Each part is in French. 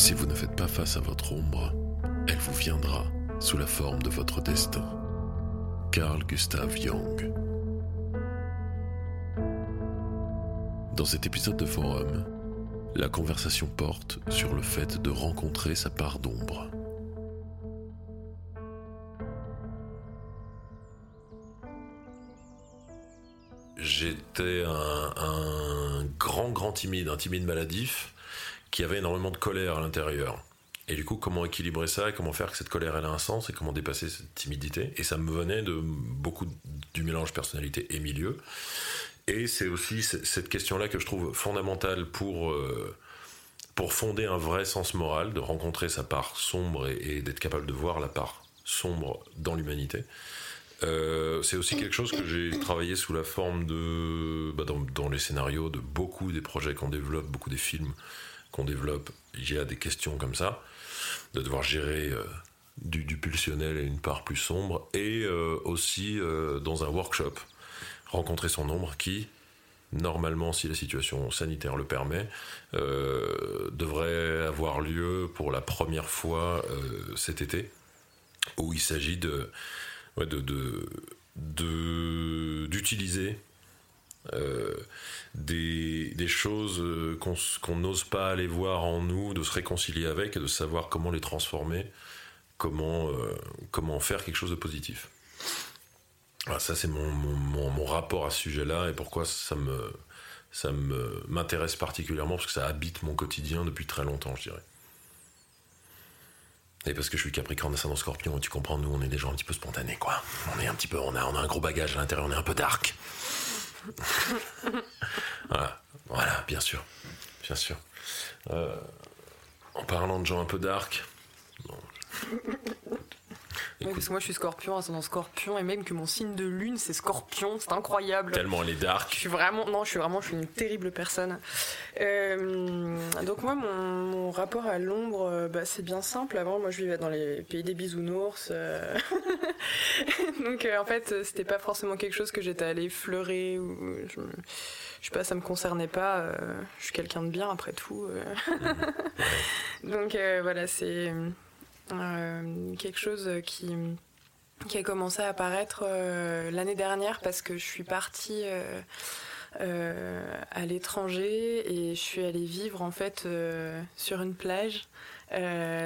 Si vous ne faites pas face à votre ombre, elle vous viendra sous la forme de votre destin. Carl Gustav Jung. Dans cet épisode de Forum, la conversation porte sur le fait de rencontrer sa part d'ombre. J'étais un, un grand, grand timide, un timide maladif qui avait énormément de colère à l'intérieur. Et du coup, comment équilibrer ça et comment faire que cette colère elle a un sens et comment dépasser cette timidité? Et ça me venait de beaucoup du mélange personnalité et milieu. Et c'est aussi cette question-là que je trouve fondamentale pour, euh, pour fonder un vrai sens moral, de rencontrer sa part sombre et, d'être capable de voir la part sombre dans l'humanité. Euh, c'est aussi quelque chose que j'ai travaillé sous la forme de, bah dans, les scénarios de beaucoup des projets qu'on développe, beaucoup des films qu'on développe. Il y a des questions comme ça, de devoir gérer euh, du, du, pulsionnel et une part plus sombre, et euh, aussi euh, dans un workshop, rencontrer son ombre qui, normalement, si la situation sanitaire le permet, devrait avoir lieu pour la première fois cet été, où il s'agit de d'utiliser euh, des, choses qu'on n'ose pas aller voir en nous, de se réconcilier avec et de savoir comment les transformer, comment, euh, faire quelque chose de positif. Voilà, ça c'est mon, rapport à ce sujet-là et pourquoi ça m'intéresse particulièrement parce que ça habite mon quotidien depuis très longtemps, je dirais. Et parce que je suis Capricorne, ascendant Scorpion, tu comprends, nous on est des gens un petit peu spontanés, quoi. On est un petit peu, on a un gros bagage à l'intérieur, on est un peu dark. Voilà, voilà, bien sûr, bien sûr. Euh, en parlant de gens un peu dark, parce que moi je suis scorpion, ascendant scorpion, et même que mon signe de lune c'est scorpion, c'est incroyable. Tellement elle est dark. Je suis vraiment, non, je suis vraiment, je suis une terrible personne. Euh, donc moi, mon, mon rapport à l'ombre, bah, c'est bien simple. Avant, moi je vivais dans les pays des bisounours. Euh... donc euh, en fait, c'était pas forcément quelque chose que j'étais allée fleurer ou. Je, je sais pas, ça me concernait pas. Euh, je suis quelqu'un de bien après tout. mmh. donc euh, voilà, c'est. Euh, quelque chose qui, qui a commencé à apparaître euh, l'année dernière parce que je suis partie euh, euh à l'étranger et je suis allée vivre en fait euh, sur une plage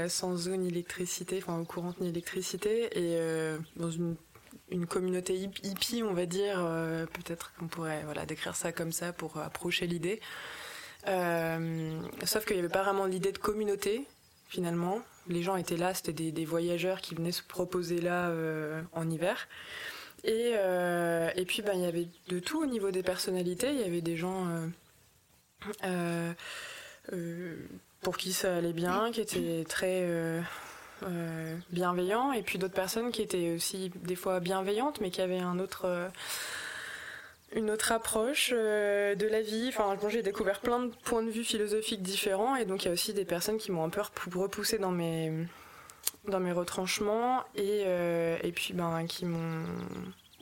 sans eau ni électricité, enfin au courant ni électricité et dans une communauté hippie, on va dire, euh, peut-être qu'on pourrait voilà, décrire ça comme ça pour approcher l'idée. Euh, sauf qu'il n'y avait pas vraiment l'idée de communauté, finalement. Les gens étaient là, c'était des, voyageurs qui venaient se proposer là euh, en hiver. Et, euh, puis, ben, il y avait de tout au niveau des personnalités. Il y avait des gens euh, pour qui ça allait bien, qui étaient très bienveillants, et puis d'autres personnes qui étaient aussi des fois bienveillantes, mais qui avaient un autre une autre approche euh, de la vie. Enfin, j'ai découvert plein de points de vue philosophiques différents, et donc il y a aussi des personnes qui m'ont un peu repoussé dans mes dans mes retranchements, et euh, et puis ben qui m'ont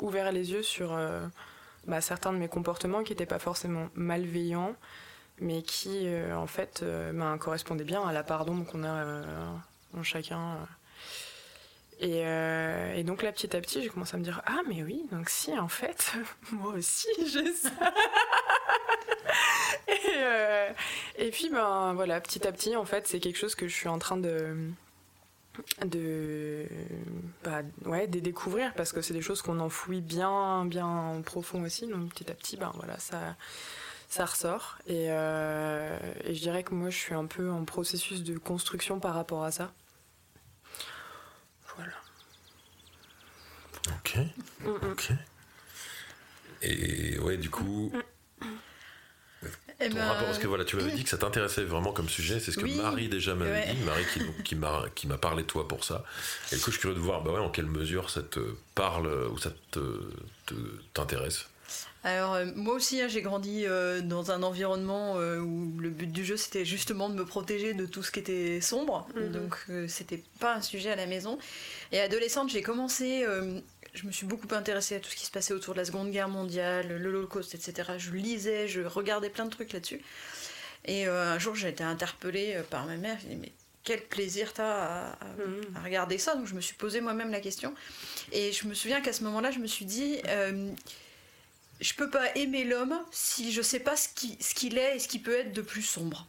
ouvert les yeux sur euh, bah, certains de mes comportements qui n'étaient pas forcément malveillants, mais qui en fait ben, correspondaient bien à la part d'ombre qu'on a en chacun. Et, euh, et, donc là, petit à petit, j'ai commencé à me dire Ah, mais oui, donc si, en fait, moi aussi, j'ai ça. et, euh, et puis, ben voilà, petit à petit, en fait, c'est quelque chose que je suis en train de. de. Bah, ouais, de découvrir parce que c'est des choses qu'on enfouit bien, bien profond aussi. Donc petit à petit, ben voilà, ça. Ça ressort euh, et je dirais que moi je suis un peu en processus de construction par rapport à ça. Ok. Ok. Et ouais, du coup. Eh ton ben, rapport, parce que voilà, tu m'avais dit que ça t'intéressait vraiment comme sujet, c'est ce que Oui. Marie déjà m'avait Ouais. dit, Marie qui, qui m'a qui m'a parlé de toi pour ça. Et du coup, je suis curieux de voir, bah ouais, en quelle mesure ça te parle ou ça te te- t'intéresse. Alors euh, moi aussi hein, j'ai grandi euh, dans un environnement euh, où le but du jeu c'était justement de me protéger de tout ce qui était sombre, Mhm. donc c'était pas un sujet à la maison. Et adolescente j'ai commencé, je me suis beaucoup intéressée à tout ce qui se passait autour de la Seconde Guerre mondiale, l'Holocauste, etc. Je lisais, je regardais plein de trucs là-dessus. Et un jour, j'ai été interpellée par ma mère. Je dit, mais quel plaisir t'as à, mmh. à, regarder ça Donc je me suis posé moi-même la question. Et je me souviens qu'à ce moment-là, je me suis dit, je peux pas aimer l'homme si je sais pas ce qu'il ce est et ce qui peut être de plus sombre.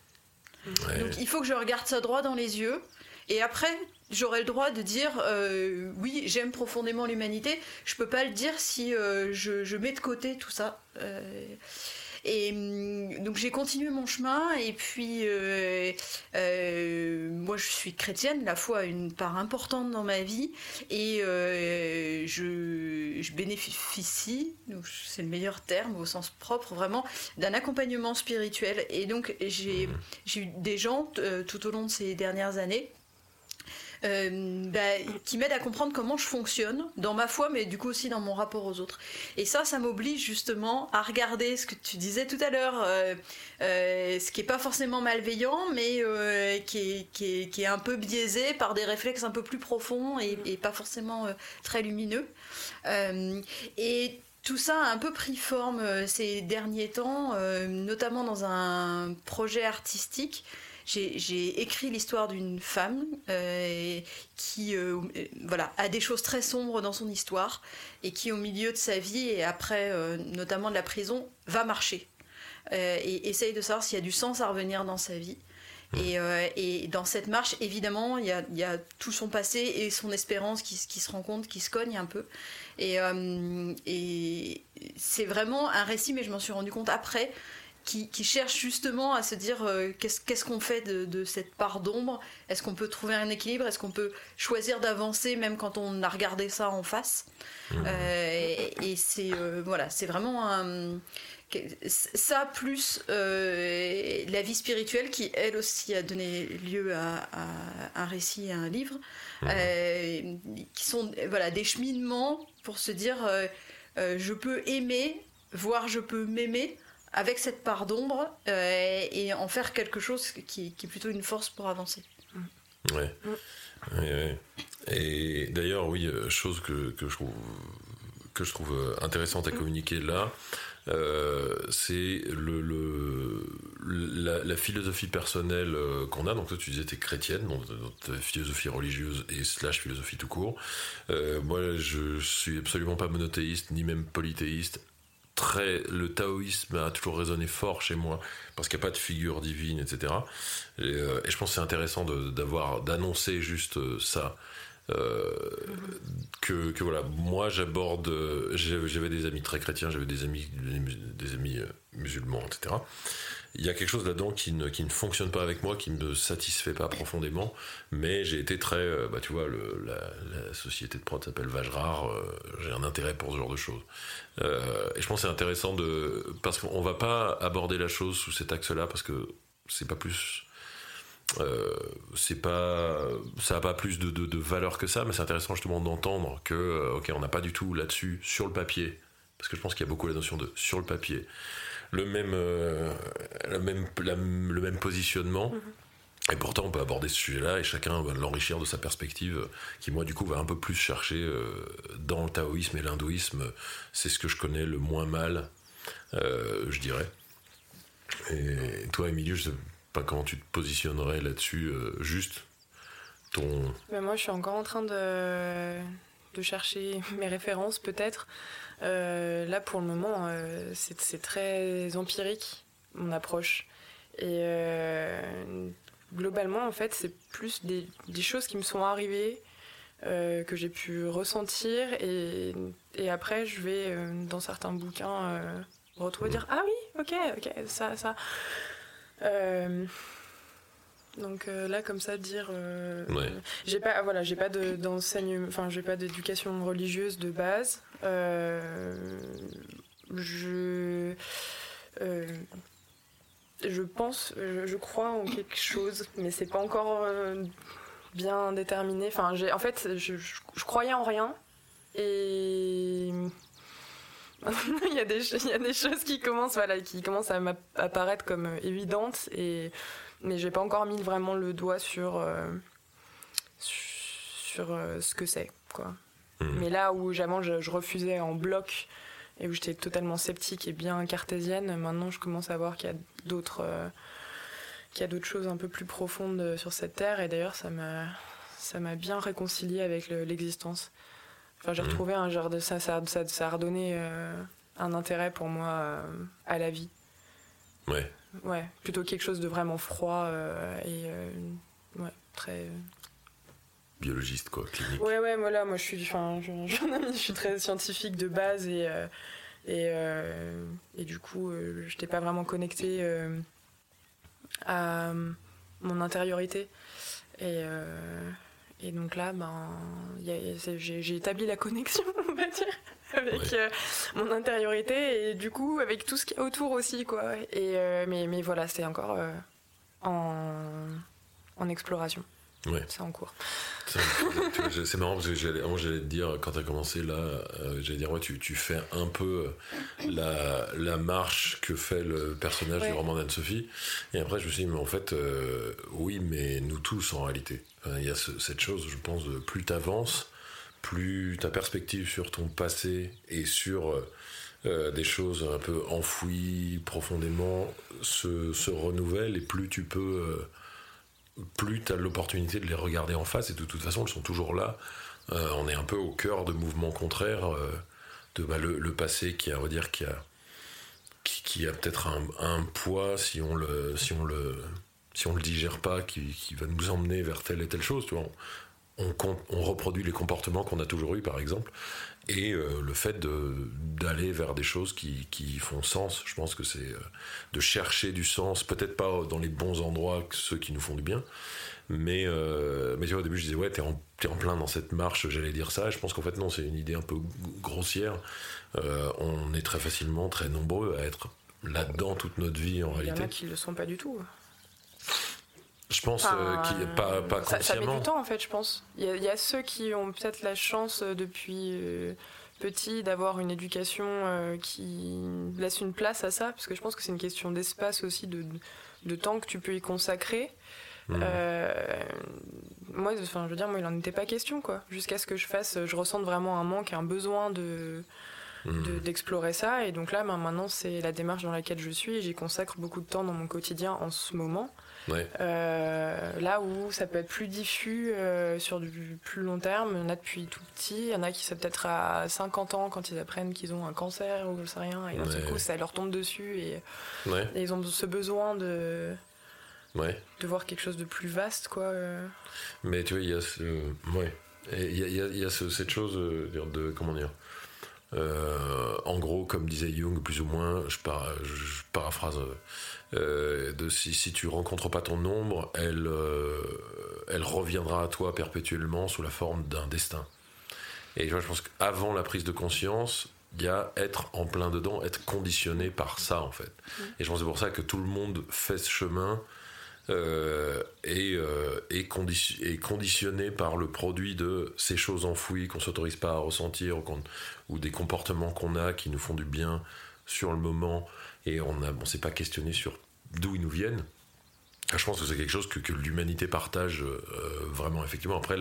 Donc il faut que je regarde ça droit dans les yeux. Et après, j'aurai le droit de dire euh, oui, j'aime profondément l'humanité. Je peux pas le dire si euh, je, mets de côté tout ça. Euh, et hum, donc j'ai continué mon chemin et puis euh, euh, moi je suis chrétienne, la foi a une part importante dans ma vie et euh, je, je, bénéficie, c'est le meilleur terme au sens propre vraiment, d'un accompagnement spirituel. Et donc j'ai eu des gens tout au long de ces dernières années euh, bah, qui m'aide à comprendre comment je fonctionne dans ma foi, mais du coup aussi dans mon rapport aux autres. Et ça, ça m'oblige justement à regarder ce que tu disais tout à l'heure, euh, euh, ce qui est pas forcément malveillant, mais qui est, un peu biaisé par des réflexes un peu plus profonds et pas forcément très lumineux. et tout ça a un peu pris forme ces derniers temps, notamment dans un projet artistique j'ai écrit l'histoire d'une femme euh, qui euh, voilà, a des choses très sombres dans son histoire et qui, au milieu de sa vie et après, euh, notamment de la prison, va marcher et essaye de savoir s'il y a du sens à revenir dans sa vie. Et, dans cette marche, évidemment, il y, a, tout son passé et son espérance qui, qui, se rencontrent, qui se cognent un peu. Et, et c'est vraiment un récit, mais je m'en suis rendu compte après, qui, cherche justement à se dire euh, qu'est-ce qu'on fait de, cette part d'ombre? Est-ce qu'on peut trouver un équilibre? Est-ce qu'on peut choisir d'avancer même quand on a regardé ça en face? Mmh. euh, Et, c'est euh, voilà, c'est vraiment un, ça plus la vie spirituelle qui elle aussi a donné lieu à, un récit et à un livre, mmh. qui sont voilà des cheminements pour se dire je peux aimer, voire je peux m'aimer avec cette part d'ombre euh, et en faire quelque chose qui, est plutôt une force pour avancer. Ouais. Et d'ailleurs, oui, euh, chose que, que, je trouve, que je trouve intéressante à mm. communiquer là, euh, c'est le, le la, philosophie personnelle qu'on a. Donc toi, tu disais, tu es chrétienne, donc notre philosophie religieuse et slash philosophie tout court. moi, je suis absolument pas monothéiste, ni même polythéiste, le taoïsme a toujours résonné fort chez moi parce qu'il n'y a pas de figure divine, etc. Euh, et, je pense que c'est intéressant d'avoir, d'annoncer juste euh, ça. Euh, que, voilà, moi j'aborde, j'avais des amis très chrétiens, j'avais des amis, des amis musulmans, etc il y a quelque chose là-dedans qui ne, qui ne fonctionne pas avec moi, qui ne me satisfait pas profondément, mais j'ai été très, euh, bah, tu vois, la, société de prod s'appelle Vajrar, euh, j'ai un intérêt pour ce genre de choses. Euh, et je pense que c'est intéressant de, parce qu'on va pas aborder la chose sous cet axe-là, parce que c'est pas plus, c'est pas, ça a pas plus de, de, de valeur que ça, mais c'est intéressant justement d'entendre que, ok, on n'a pas du tout là-dessus, sur le papier, parce que je pense qu'il y a beaucoup la notion de sur le papier le même, euh, même, le même positionnement. Mhm. Et pourtant, on peut aborder ce sujet-là et chacun va l'enrichir de sa perspective, qui moi, du coup, va un peu plus chercher euh, dans le taoïsme et l'hindouisme. C'est ce que je connais le moins mal, euh, je dirais. Et toi, Émilie, je sais pas comment tu te positionnerais là-dessus, juste ton. Mais moi, je suis encore en train de, de chercher mes références, peut-être. Euh, là, pour le moment, euh, c'est très empirique, mon approche. Et euh, globalement, en fait, c'est plus des, choses qui me sont arrivées, que j'ai pu ressentir. Et, et, après, je vais, dans certains bouquins, retrouver dire Ah oui, ok, ok, ça, ça. Donc là, comme ça, dire, j'ai pas, voilà, j'ai pas d'enseignement, enfin, j'ai pas d'éducation religieuse de base. Euh, je euh, je pense, je, crois en quelque chose, mais c'est pas encore euh, bien déterminé. Enfin, j'ai, en fait, je, croyais en rien et il, y a des, il y a des choses qui commencent, voilà, qui commencent à m'apparaître comme évidentes et mais j'ai pas encore mis vraiment le doigt sur sur ce que c'est, quoi. Mm. Mais là où jamais je, refusais en bloc et où j'étais totalement sceptique et bien cartésienne, maintenant je commence à voir qu'il y a d'autres euh, qu'il y a d'autres choses un peu plus profondes sur cette terre. Et d'ailleurs, ça m'a ça m'a bien réconcilié avec l'existence. Enfin, j'ai mmh. retrouvé un genre de ça, ça, ça, a redonné un intérêt pour moi à la vie. Ouais. Ouais, plutôt quelque chose de vraiment froid et ouais, très biologiste, quoi, clinique. Ouais, ouais, voilà, moi je suis, enfin, je, je, suis très scientifique de base et, euh, et, euh, et, du coup, euh, je n'étais pas vraiment connectée à mon intériorité. Et, et donc là, ben, j'ai établi la connexion, on va dire, avec mon intériorité et du coup avec tout ce qu'il y a autour aussi, quoi. Et, mais, mais voilà, c'est encore en, en exploration. Ouais. C'est en cours. C'est marrant parce que j'allais te dire, quand tu as commencé là, euh, j'allais dire, ouais, tu, tu, fais un peu la, la, marche que fait le personnage du roman d'Anne-Sophie. Et après, je me suis dit, mais en fait, euh, oui, mais nous tous en réalité. Il y a cette chose, je pense, de plus tu avances, plus ta perspective sur ton passé et sur euh, des choses un peu enfouies profondément se, se renouvelle et plus tu peux plus tu as l'opportunité de les regarder en face, et de toute façon, ils sont toujours là. Euh, on est un peu au cœur de mouvements contraires, euh, de bah, le, passé qui a, on dire, qui a, qui, a peut-être un, poids si on le, si on le, si on le digère pas, qui, va nous emmener vers telle et telle chose. Tu vois. On, on reproduit les comportements qu'on a toujours eu, par exemple et euh, le fait d'aller vers des choses qui, qui, font sens. Je pense que c'est euh, de chercher du sens, peut-être pas dans les bons endroits, ceux qui nous font du bien, mais, euh, mais tu vois, au début je disais ouais, t'es en, es en plein dans cette marche, j'allais dire ça, je pense qu'en fait non, c'est une idée un peu grossière. on est très facilement très nombreux à être là-dedans toute notre vie en réalité. Il y en a qui le sont pas du tout. Je pense qu'il pas, pas consciemment. Ça, met du temps en fait, je pense. Il y, a ceux qui ont peut-être la chance euh, depuis euh, petit d'avoir une éducation euh, qui laisse une place à ça, parce que je pense que c'est une question d'espace aussi, de, de, temps que tu peux y consacrer. Hmm. moi, enfin, je veux dire, moi, il n'en était pas question, quoi. Jusqu'à ce que je fasse, je ressente vraiment un manque, un besoin de hmm. d'explorer ça. Et donc là, ben, maintenant, c'est la démarche dans laquelle je suis j'y consacre beaucoup de temps dans mon quotidien en ce moment. Euh, là où ça peut être plus diffus euh, sur du plus long terme, il y en a depuis tout petit, il y en a qui sont peut-être à 50 ans quand ils apprennent qu'ils ont un cancer ou je sais rien, et d'un coup ça leur tombe dessus et, ils ont ce besoin de, de voir quelque chose de plus vaste quoi. Euh. Mais tu vois, il y a ce, ouais, il y a, y a cette chose de comment dire. en gros, comme disait Jung, plus ou moins, je, je paraphrase de si, si tu rencontres pas ton ombre, elle, euh, elle reviendra à toi perpétuellement sous la forme d'un destin. Et je pense qu'avant la prise de conscience, il y a être en plein dedans, être conditionné par ça en fait. Mm. Et je pense que c'est pour ça que tout le monde fait ce chemin euh, et, est, conditionné par le produit de ces choses enfouies qu'on s'autorise pas à ressentir ou, ou des comportements qu'on a qui nous font du bien sur le moment et on ne on s'est pas questionné sur d'où ils nous viennent. Ah, je pense que c'est quelque chose que, que l'humanité partage euh, vraiment, effectivement. Après,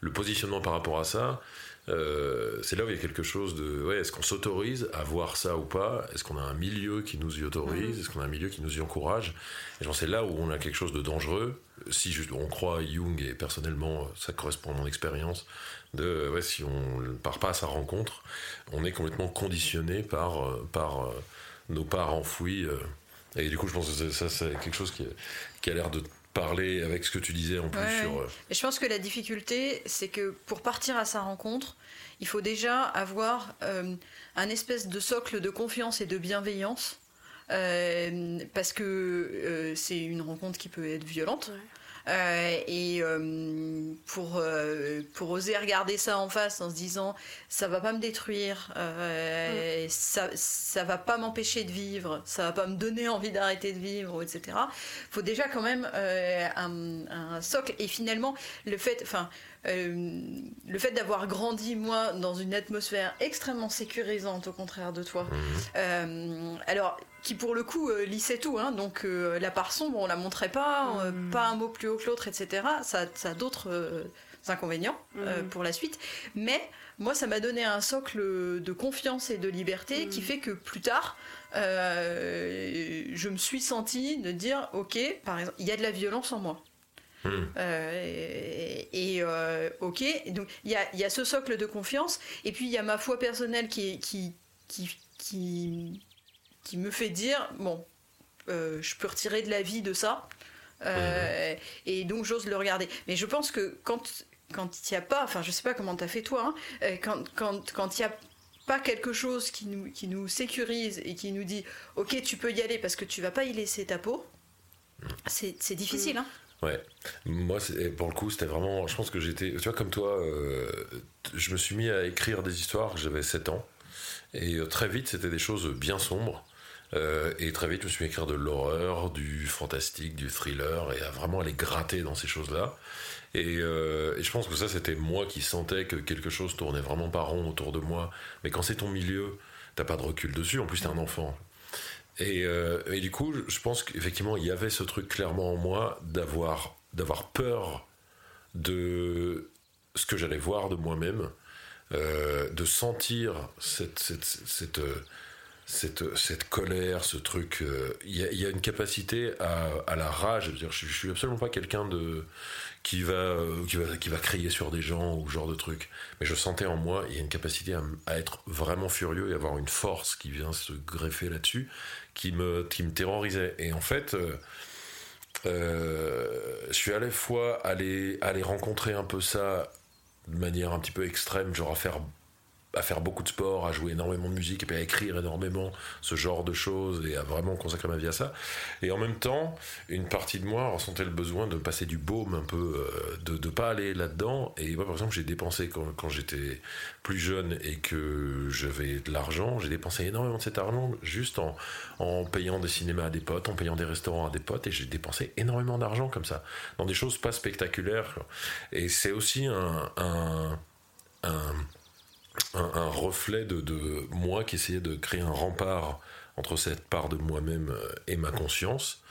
le, positionnement par rapport à ça, euh, c'est là où il y a quelque chose de. Ouais, est-ce qu'on s'autorise à voir ça ou pas? Est-ce qu'on a un milieu qui nous y autorise? Est-ce qu'on a un milieu qui nous y encourage? Et je pense c'est là où on a quelque chose de dangereux. Si on croit Jung, et personnellement, ça correspond à mon expérience, de ouais, si on ne part pas à sa rencontre, on est complètement conditionné par, euh, par nos parts enfouies. Et du coup, je pense que ça, c'est quelque chose qui, qui a l'air de parler avec ce que tu disais en plus sur. Euh, Et je pense que la difficulté, c'est que pour partir à sa rencontre, il faut déjà avoir euh, un espèce de socle de confiance et de bienveillance. Euh, parce que c'est une rencontre qui peut être violente. Et euh, pour, euh, pour oser regarder ça en face en se disant ça va pas me détruire, mm. ça, ça va pas m'empêcher de vivre, ça va pas me donner envie d'arrêter de vivre, etc. Faut déjà quand même un, un, socle. Et finalement, le fait, enfin, le fait d'avoir grandi moi dans une atmosphère extrêmement sécurisante au contraire de toi. Mm. alors qui pour le coup euh, lissait tout. Hein, donc euh, la part sombre, on la montrait pas, euh, mm. pas un mot plus haut que l'autre, etc. Ça, ça a d'autres inconvénients mm. pour la suite. Mais moi, ça m'a donné un socle de confiance et de liberté qui fait que plus tard, je me suis sentie de dire, ok, par exemple, il y a de la violence en moi. Hmm. et, ok, donc il y a, y a, ce socle de confiance, et puis il y a ma foi personnelle qui, qui, qui, qui, qui me fait dire, bon, je peux retirer de la vie de ça, euh, et donc j'ose le regarder. Mais je pense que quand quand il n'y a pas, enfin je sais pas comment tu as fait toi, hein, euh, quand quand quand il y a pas quelque chose qui nous, qui nous sécurise et qui nous dit ok tu peux y aller parce que tu vas pas y laisser ta peau, c'est difficile. Hein. Ouais, moi pour le coup c'était vraiment, je pense que j'étais, tu vois comme toi, euh, je me suis mis à écrire des histoires, j'avais 7 ans, et très vite c'était des choses bien sombres. Euh, et très vite, je me suis mis à écrire de l'horreur, du fantastique, du thriller, et à vraiment aller gratter dans ces choses-là. Et, euh, et, je pense que ça, c'était moi qui sentais que quelque chose tournait vraiment pas rond autour de moi. Mais quand c'est ton milieu, t'as pas de recul dessus. En plus, t'es un enfant. Et, euh, et, du coup, je pense qu'effectivement, il y avait ce truc clairement en moi d'avoir d'avoir peur de ce que j'allais voir de moi-même, de sentir cette, cette, cette cette, cette colère, ce truc. Euh, il y, a une capacité à, à la rage. Je, veux dire, je, suis absolument pas quelqu'un de qui va, euh, qui va qui va crier sur des gens ou ce genre de truc. Mais je sentais en moi, il y a une capacité à, être vraiment furieux et avoir une force qui vient se greffer là-dessus, qui me qui me terrorisait. Et en fait. Euh, euh, je suis à la fois allé, aller rencontrer un peu ça de manière un petit peu extrême, genre à faire à faire beaucoup de sport, à jouer énormément de musique et puis à écrire énormément ce genre de choses et à vraiment consacrer ma vie à ça. Et en même temps, une partie de moi ressentait le besoin de passer du baume un peu, euh, de ne pas aller là-dedans. Et moi, par exemple, j'ai dépensé quand, quand j'étais plus jeune et que j'avais de l'argent, j'ai dépensé énormément de cet argent juste en, en payant des cinémas à des potes, en payant des restaurants à des potes et j'ai dépensé énormément d'argent comme ça, dans des choses pas spectaculaires. Et c'est aussi un, un, un un, reflet de, moi qui essayait de créer un rempart entre cette part de moi-même euh, et ma conscience,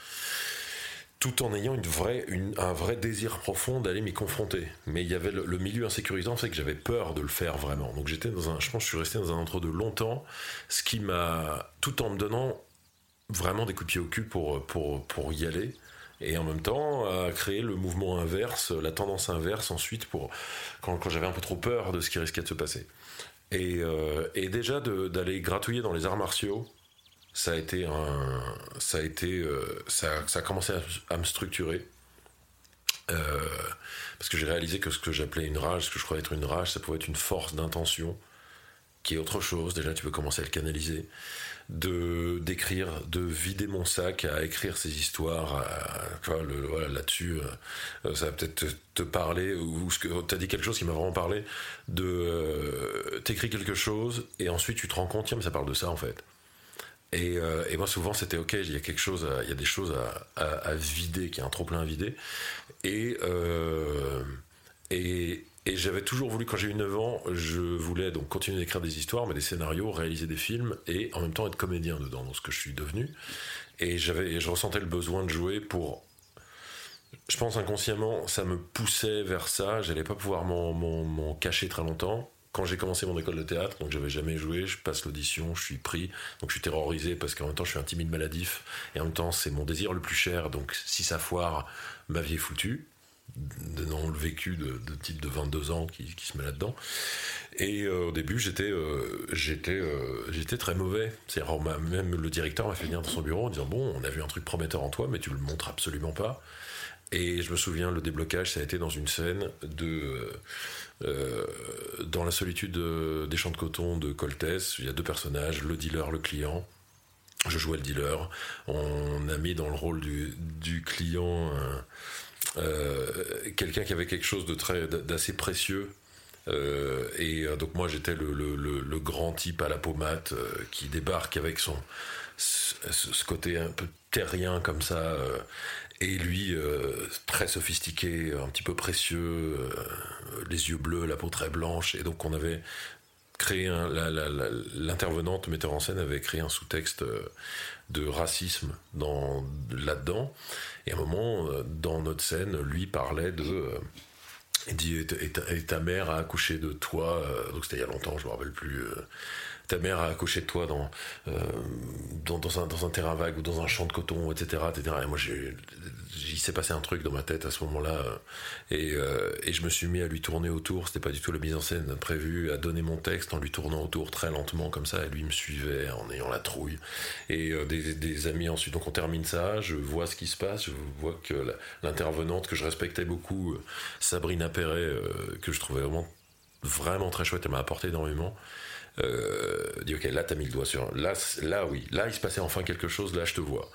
tout en ayant une vraie, un vrai désir profond d'aller m'y confronter. Mais il y avait le, milieu insécurisant, c'est que j'avais peur de le faire vraiment. Donc j'étais dans un, je pense, que je suis resté dans un entre-deux longtemps, ce qui m'a, tout en me donnant vraiment des coups de pied au cul pour, pour, pour y aller et en même temps à créer le mouvement inverse, la tendance inverse ensuite pour quand j'avais un peu trop peur de ce qui risquait de se passer. Et, euh, et déjà d'aller gratouiller dans les arts martiaux, ça a été euh, ça, a commencé à, me structurer. Euh, parce que j'ai réalisé que ce que j'appelais une rage, ce que je croyais être une rage, ça pouvait être une force d'intention, qui est autre chose. Déjà, tu peux commencer à le canaliser de d'écrire, de vider mon sac à écrire ces histoires. là-dessus, euh, ça va peut-être te, parler ou ce que t'as dit quelque chose qui m'a vraiment parlé. De euh, t'écris quelque chose et ensuite tu te rends compte, tiens, mais ça parle de ça en fait. Et, euh, et moi souvent c'était ok, il y a quelque chose, il y a des choses à, à, vider, qui a un trop plein à vider. Et et et j'avais toujours voulu, quand j'ai eu 9 ans, je voulais donc continuer d'écrire des histoires, mais des scénarios, réaliser des films et en même temps être comédien dedans, dans ce que je suis devenu. Et j'avais, je ressentais le besoin de jouer pour. Je pense inconsciemment, ça me poussait vers ça. J'allais pas pouvoir m'en cacher très longtemps. Quand j'ai commencé mon école de théâtre, donc j'avais jamais joué, je passe l'audition, je suis pris, donc je suis terrorisé parce qu'en même temps je suis un timide maladif et en même temps c'est mon désir le plus cher, donc si ça foire, ma vie est foutue donnant le vécu de, type de 22 ans qui, se met là-dedans. Et euh, au début, j'étais euh, euh, très mauvais. C'est même le directeur m'a fait venir dans son bureau en disant bon, on a vu un truc prometteur en toi, mais tu le montres absolument pas. Et je me souviens, le déblocage, ça a été dans une scène de dans la solitude des champs de coton de Coltès. Il y a deux personnages, le dealer, le client. Je jouais le dealer. On a mis dans le rôle du, du client quelqu'un qui avait quelque chose de très d'assez précieux. Euh, et euh, donc moi j'étais le, le, grand type à la pommade qui débarque avec son ce, côté un peu terrien comme ça et lui très sophistiqué un petit peu précieux les yeux bleus la peau très blanche et donc on avait créé l'intervenante metteur en scène avait créé un sous-texte de racisme dans là-dedans et à un moment, euh, dans notre scène, lui parlait de. Euh, il dit et ta, mère a accouché de toi, euh, donc c'était il y a longtemps, je me rappelle plus. ta mère a accouché de toi dans, dans, dans, un, dans un terrain vague ou dans un champ de coton, etc. etc. Et moi, il s'est passé un truc dans ma tête à ce moment-là. Et, et je me suis mis à lui tourner autour. C'était pas du tout la mise en scène prévue, à donner mon texte en lui tournant autour très lentement comme ça. Et lui me suivait en ayant la trouille. Et des, des amis ensuite. Donc on termine ça, je vois ce qui se passe, je vois que l'intervenante que je respectais beaucoup, Sabrina Perret, que je trouvais vraiment vraiment très chouette, elle m'a apporté énormément. Euh, dit ok là t'as mis le doigt sur là là oui. Là il se passait enfin quelque chose là je te vois.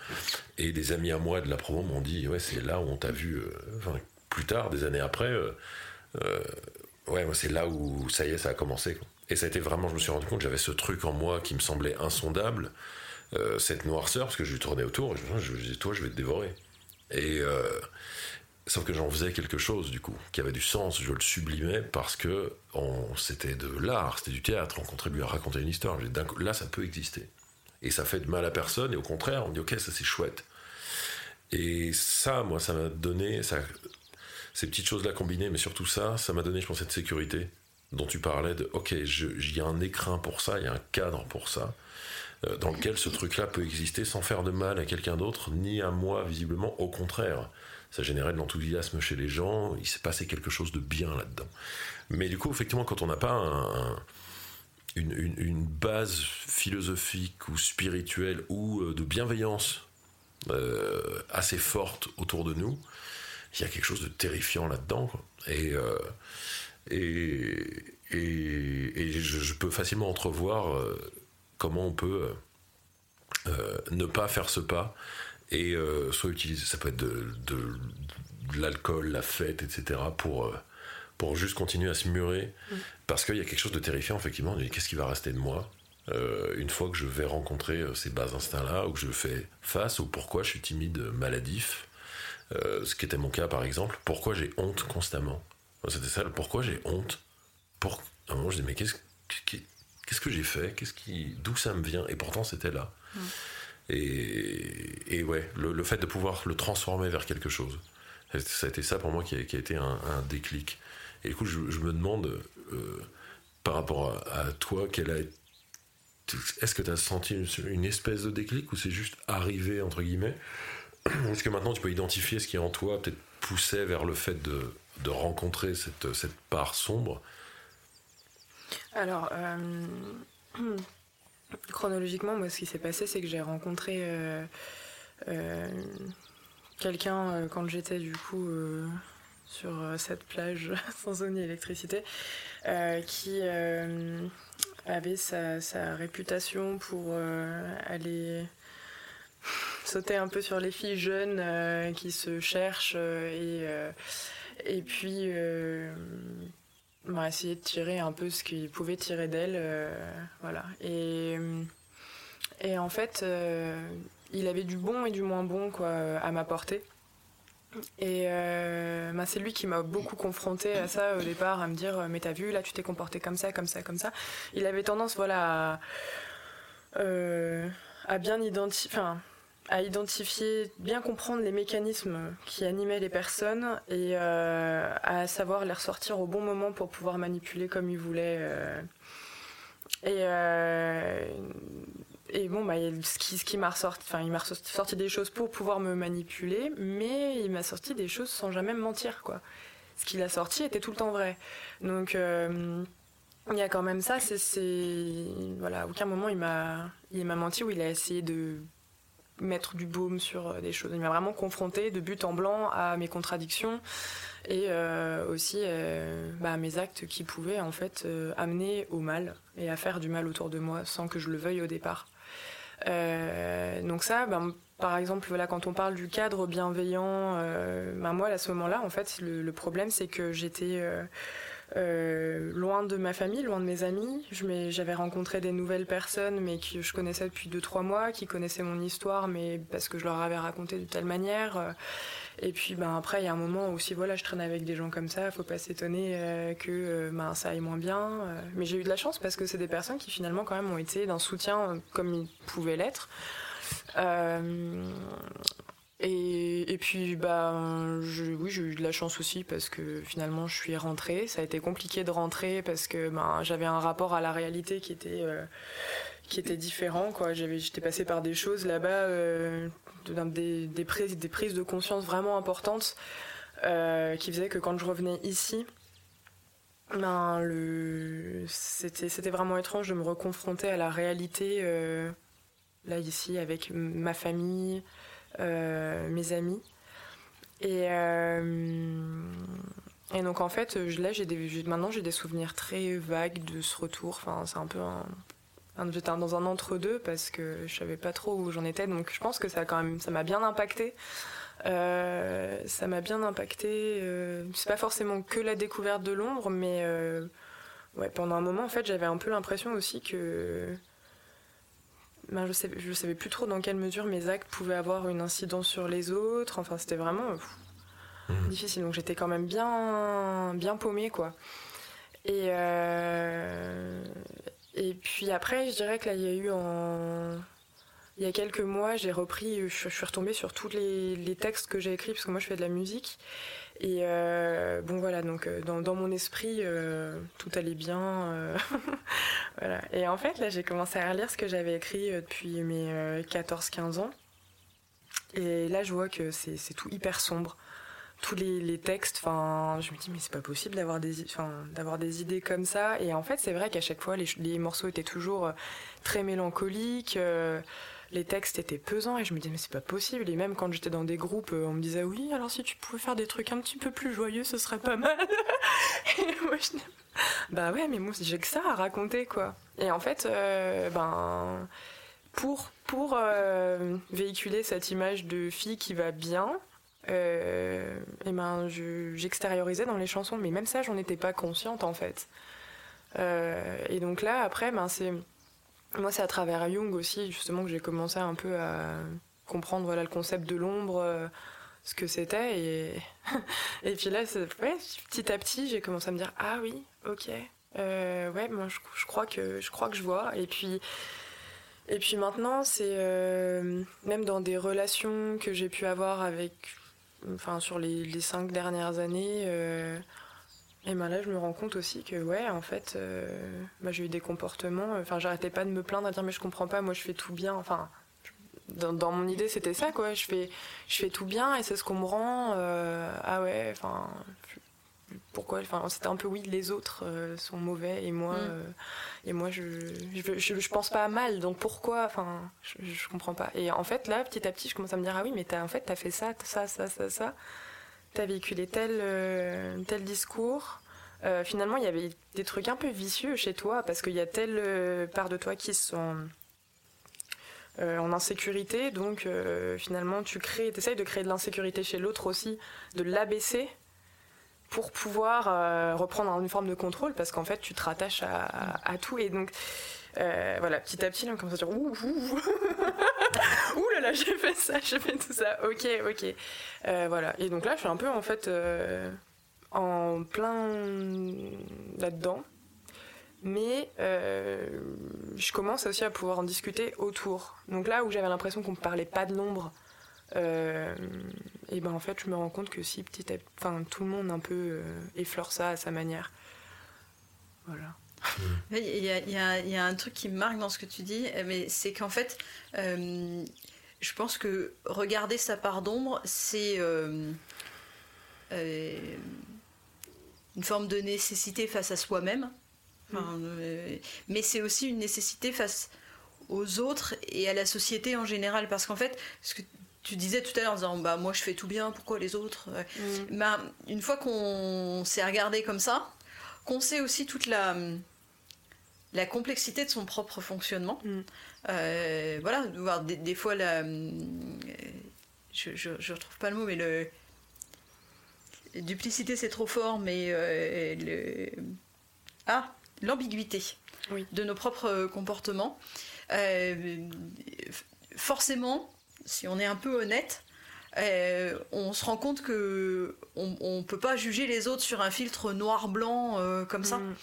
Et des amis à moi de la promo m'ont dit ouais c'est là où on t'a vu euh, enfin, plus tard des années après euh, ouais moi c'est là où ça y est ça a commencé et ça a été vraiment je me suis rendu compte j'avais ce truc en moi qui me semblait insondable cette noirceur parce que je lui tournais autour et je, me disais toi je vais te dévorer. Et Sauf que j'en faisais quelque chose, du coup, qui avait du sens, je le sublimais parce que c'était de l'art, c'était du théâtre, on contribuait à raconter une histoire. Là, ça peut exister. Et ça fait de mal à personne, et au contraire, on dit, ok, ça c'est chouette. Et ça, moi, ça m'a donné, ça, ces petites choses-là combinées, mais surtout ça, ça m'a donné, je pense, cette sécurité dont tu parlais de, ok, il y a un écrin pour ça, il y a un cadre pour ça, euh, dans lequel ce truc-là peut exister sans faire de mal à quelqu'un d'autre, ni à moi, visiblement, au contraire ça générait de l'enthousiasme chez les gens, il s'est passé quelque chose de bien là-dedans. Mais du coup, effectivement, quand on n'a pas une, base philosophique ou spirituelle ou euh, de bienveillance euh, assez forte autour de nous, il y a quelque chose de terrifiant là-dedans. Et, euh, je, peux facilement entrevoir comment on peut ne pas faire ce pas et euh, soit utiliser, ça peut être de, de, l'alcool, la fête, etc. pour, euh, pour juste continuer à se murer. Mm. Parce qu'il y a quelque chose de terrifiant, effectivement. Qu'est-ce qui va rester de moi euh, une fois que je vais rencontrer ces bas instincts-là, ou que je fais face, ou pourquoi je suis timide, maladif, ce qui était mon cas par exemple, pourquoi j'ai honte constamment. C'était ça, pourquoi j'ai honte. Pour... À un moment, je dis, mais qu'est-ce, qu'est-ce que j'ai fait qu'est-ce qui, D'où ça me vient? Et pourtant, c'était là. Mm. Et, ouais, le, fait de pouvoir le transformer vers quelque chose, ça a été ça pour moi qui a, été un, déclic. Et du coup, je, me demande, euh, par rapport à, toi, est-ce que tu as senti une, espèce de déclic ou c'est juste arrivé, entre guillemets? Est-ce que maintenant tu peux identifier ce qui en toi peut-être poussait vers le fait de, rencontrer cette, cette, part sombre. Alors, euh, Chronologiquement, moi, ce qui s'est passé, c'est que j'ai rencontré euh, euh, quelqu'un euh, quand j'étais du coup sur cette plage sans eau ni électricité, qui avait sa, réputation pour aller sauter un peu sur les filles jeunes qui se cherchent et puis m'a essayé de tirer un peu ce qu'il pouvait tirer d'elle. Euh, voilà. Et, et en fait, euh, il avait du bon et du moins bon quoi, à m'apporter. Et euh, bah, c'est lui qui m'a beaucoup confronté à ça au départ, à me dire Mais t'as vu, là tu t'es comporté comme ça, comme ça, comme ça. Il avait tendance voilà, à, bien identifier. À identifier, bien comprendre les mécanismes qui animaient les personnes et euh, à savoir les ressortir au bon moment pour pouvoir manipuler comme il voulait. Euh. Et, euh, bon, bah, ce qui, m'a ressorti, enfin, il m'a sorti des choses pour pouvoir me manipuler, mais il m'a sorti des choses sans jamais me mentir, quoi. Ce qu'il a sorti était tout le temps vrai. Donc, il y a quand même ça, c'est, voilà, à aucun moment il m'a menti ou il a essayé de mettre du baume sur euh, des choses. Il m'a vraiment confronté de but en blanc à mes contradictions et euh, aussi euh, bah, à mes actes qui pouvaient en fait amener au mal et à faire du mal autour de moi sans que je le veuille au départ. donc ça, ben, par exemple, voilà, quand on parle du cadre bienveillant, ben, moi à ce moment-là, en fait, le problème c'est que j'étais euh, loin de ma famille, loin de mes amis. J'avais rencontré des nouvelles personnes, mais que je connaissais depuis 2-3 mois, qui connaissaient mon histoire, mais parce que je leur avais raconté de telle manière. Et puis ben, après, il y a un moment où si voilà, je traîne avec des gens comme ça, faut pas s'étonner euh, que euh, ben, ça aille moins bien. mais j'ai eu de la chance parce que c'est des personnes qui finalement quand même ont été d'un soutien comme ils pouvaient l'être. Et, puis, bah, oui, j'ai eu de la chance aussi parce que finalement, je suis rentrée. Ça a été compliqué de rentrer parce que ben, j'avais un rapport à la réalité qui était, euh, qui était différent. Quoi. J'étais passée par des choses là-bas, euh, des, des, prises, de conscience vraiment importantes euh, qui faisaient que quand je revenais ici, ben, le... c'était vraiment étrange de me reconfronter à la réalité, là, ici, avec ma famille, mes amis. Et, euh, et donc, en fait, là, j'ai des, maintenant, j'ai des souvenirs très vagues de ce retour. Enfin, c'est un peu un. J'étais dans un entre-deux parce que je savais pas trop où j'en étais. Donc, je pense que ça, quand même, ça m'a bien impacté. Euh, ça m'a bien impacté. Euh, c'est pas forcément que la découverte de l'ombre, mais euh, ouais, pendant un moment, en fait, j'avais un peu l'impression aussi que ben, je, savais, je savais plus trop dans quelle mesure mes actes pouvaient avoir une incidence sur les autres. Enfin, c'était vraiment mmh. difficile. Donc, j'étais quand même bien, bien paumée, quoi. Et, et puis après, je dirais que là, il y a eu en il y a quelques mois, j'ai repris, je, suis retombée sur tous les, textes que j'ai écrits, parce que moi je fais de la musique. Et euh, bon voilà, donc euh, dans, mon esprit, euh, tout allait bien. voilà. Et en fait, là, j'ai commencé à relire ce que j'avais écrit depuis mes 14-15 ans. Et là, je vois que c'est tout hyper sombre. Tous les, textes, enfin, je me dis, mais c'est pas possible d'avoir des, d'avoir des idées comme ça. Et en fait, c'est vrai qu'à chaque fois, les, les, morceaux étaient toujours très mélancoliques les textes étaient pesants et je me disais mais c'est pas possible. Et même quand j'étais dans des groupes euh, on me disait oui alors si tu pouvais faire des trucs un petit peu plus joyeux ce serait pas mal. Et moi je bah ouais mais moi j'ai que ça à raconter quoi. Et en fait euh, ben pour pour euh, véhiculer cette image de fille qui va bien et ben j'extériorisais dans les chansons. Mais même ça j'en étais pas consciente en fait. Et donc là après ben c'est moi, c'est à travers Jung aussi, justement, que j'ai commencé un peu à comprendre voilà, le concept de l'ombre, euh, ce que c'était. Et, et puis là, petit à petit, j'ai commencé à me dire Ah oui, ok. Euh, ouais, moi, je, crois que, je crois que je vois. Et puis. Et puis maintenant, c'est euh, même dans des relations que j'ai pu avoir avec, enfin, sur les, les cinq dernières années, et ben là, je me rends compte aussi que, ouais, en fait, euh, bah, j'ai eu des comportements. Enfin, j'arrêtais pas de me plaindre, à dire, mais je comprends pas, moi, je fais tout bien. Enfin, dans, mon idée, c'était ça, quoi. Je fais, je fais tout bien et c'est ce qu'on me rend. Euh, ah ouais, enfin, pourquoi Enfin, c'était un peu, oui, les autres euh, sont mauvais et moi, mm. et moi, je je, je, pense pas à mal, donc pourquoi Enfin, je, je, comprends pas. Et en fait, là, petit à petit, je commence à me dire, ah oui, mais as, en fait, t'as fait ça, ça, ça, ça, ça t'as véhiculé tel, euh, tel discours. Euh, finalement, il y avait des trucs un peu vicieux chez toi parce qu'il y a telle euh, part de toi qui sont en insécurité. Donc, finalement, tu crées, essayes de créer de l'insécurité chez l'autre aussi, de l'abaisser pour pouvoir reprendre une forme de contrôle parce qu'en fait, tu te rattaches à, à tout. Et donc, euh, voilà, petit à petit, on commence à dire ouh, ouh, ouh là là, j'ai fait ça, j'ai fait tout ça. Ok, ok. Euh, voilà. Et donc là, je suis un peu en fait euh, en plein là-dedans. Mais je commence aussi à pouvoir en discuter autour. Donc là où j'avais l'impression qu'on ne parlait pas de l'ombre, et ben en fait je me rends compte que si petit à enfin tout le monde un peu effleure ça à sa manière. Voilà. Il y, a, un truc qui me marque dans ce que tu dis, mais c'est qu'en fait, euh, je pense que regarder sa part d'ombre, c'est euh, euh, une forme de nécessité face à soi-même, mais c'est aussi une nécessité face aux autres et à la société en général, parce qu'en fait, ce que tu disais tout à l'heure en disant bah moi je fais tout bien, pourquoi les autres mm. bah, Une fois qu'on s'est regardé comme ça, qu'on sait aussi toute la la complexité de son propre fonctionnement. Mm. Euh, voilà, voir des, fois la. Euh, je, je, retrouve pas le mot, mais le. Duplicité, c'est trop fort, mais euh, le. Ah, l'ambiguïté de nos propres comportements. forcément, si on est un peu honnête, euh, on se rend compte que on, ne peut pas juger les autres sur un filtre noir-blanc euh, comme ça. Mm.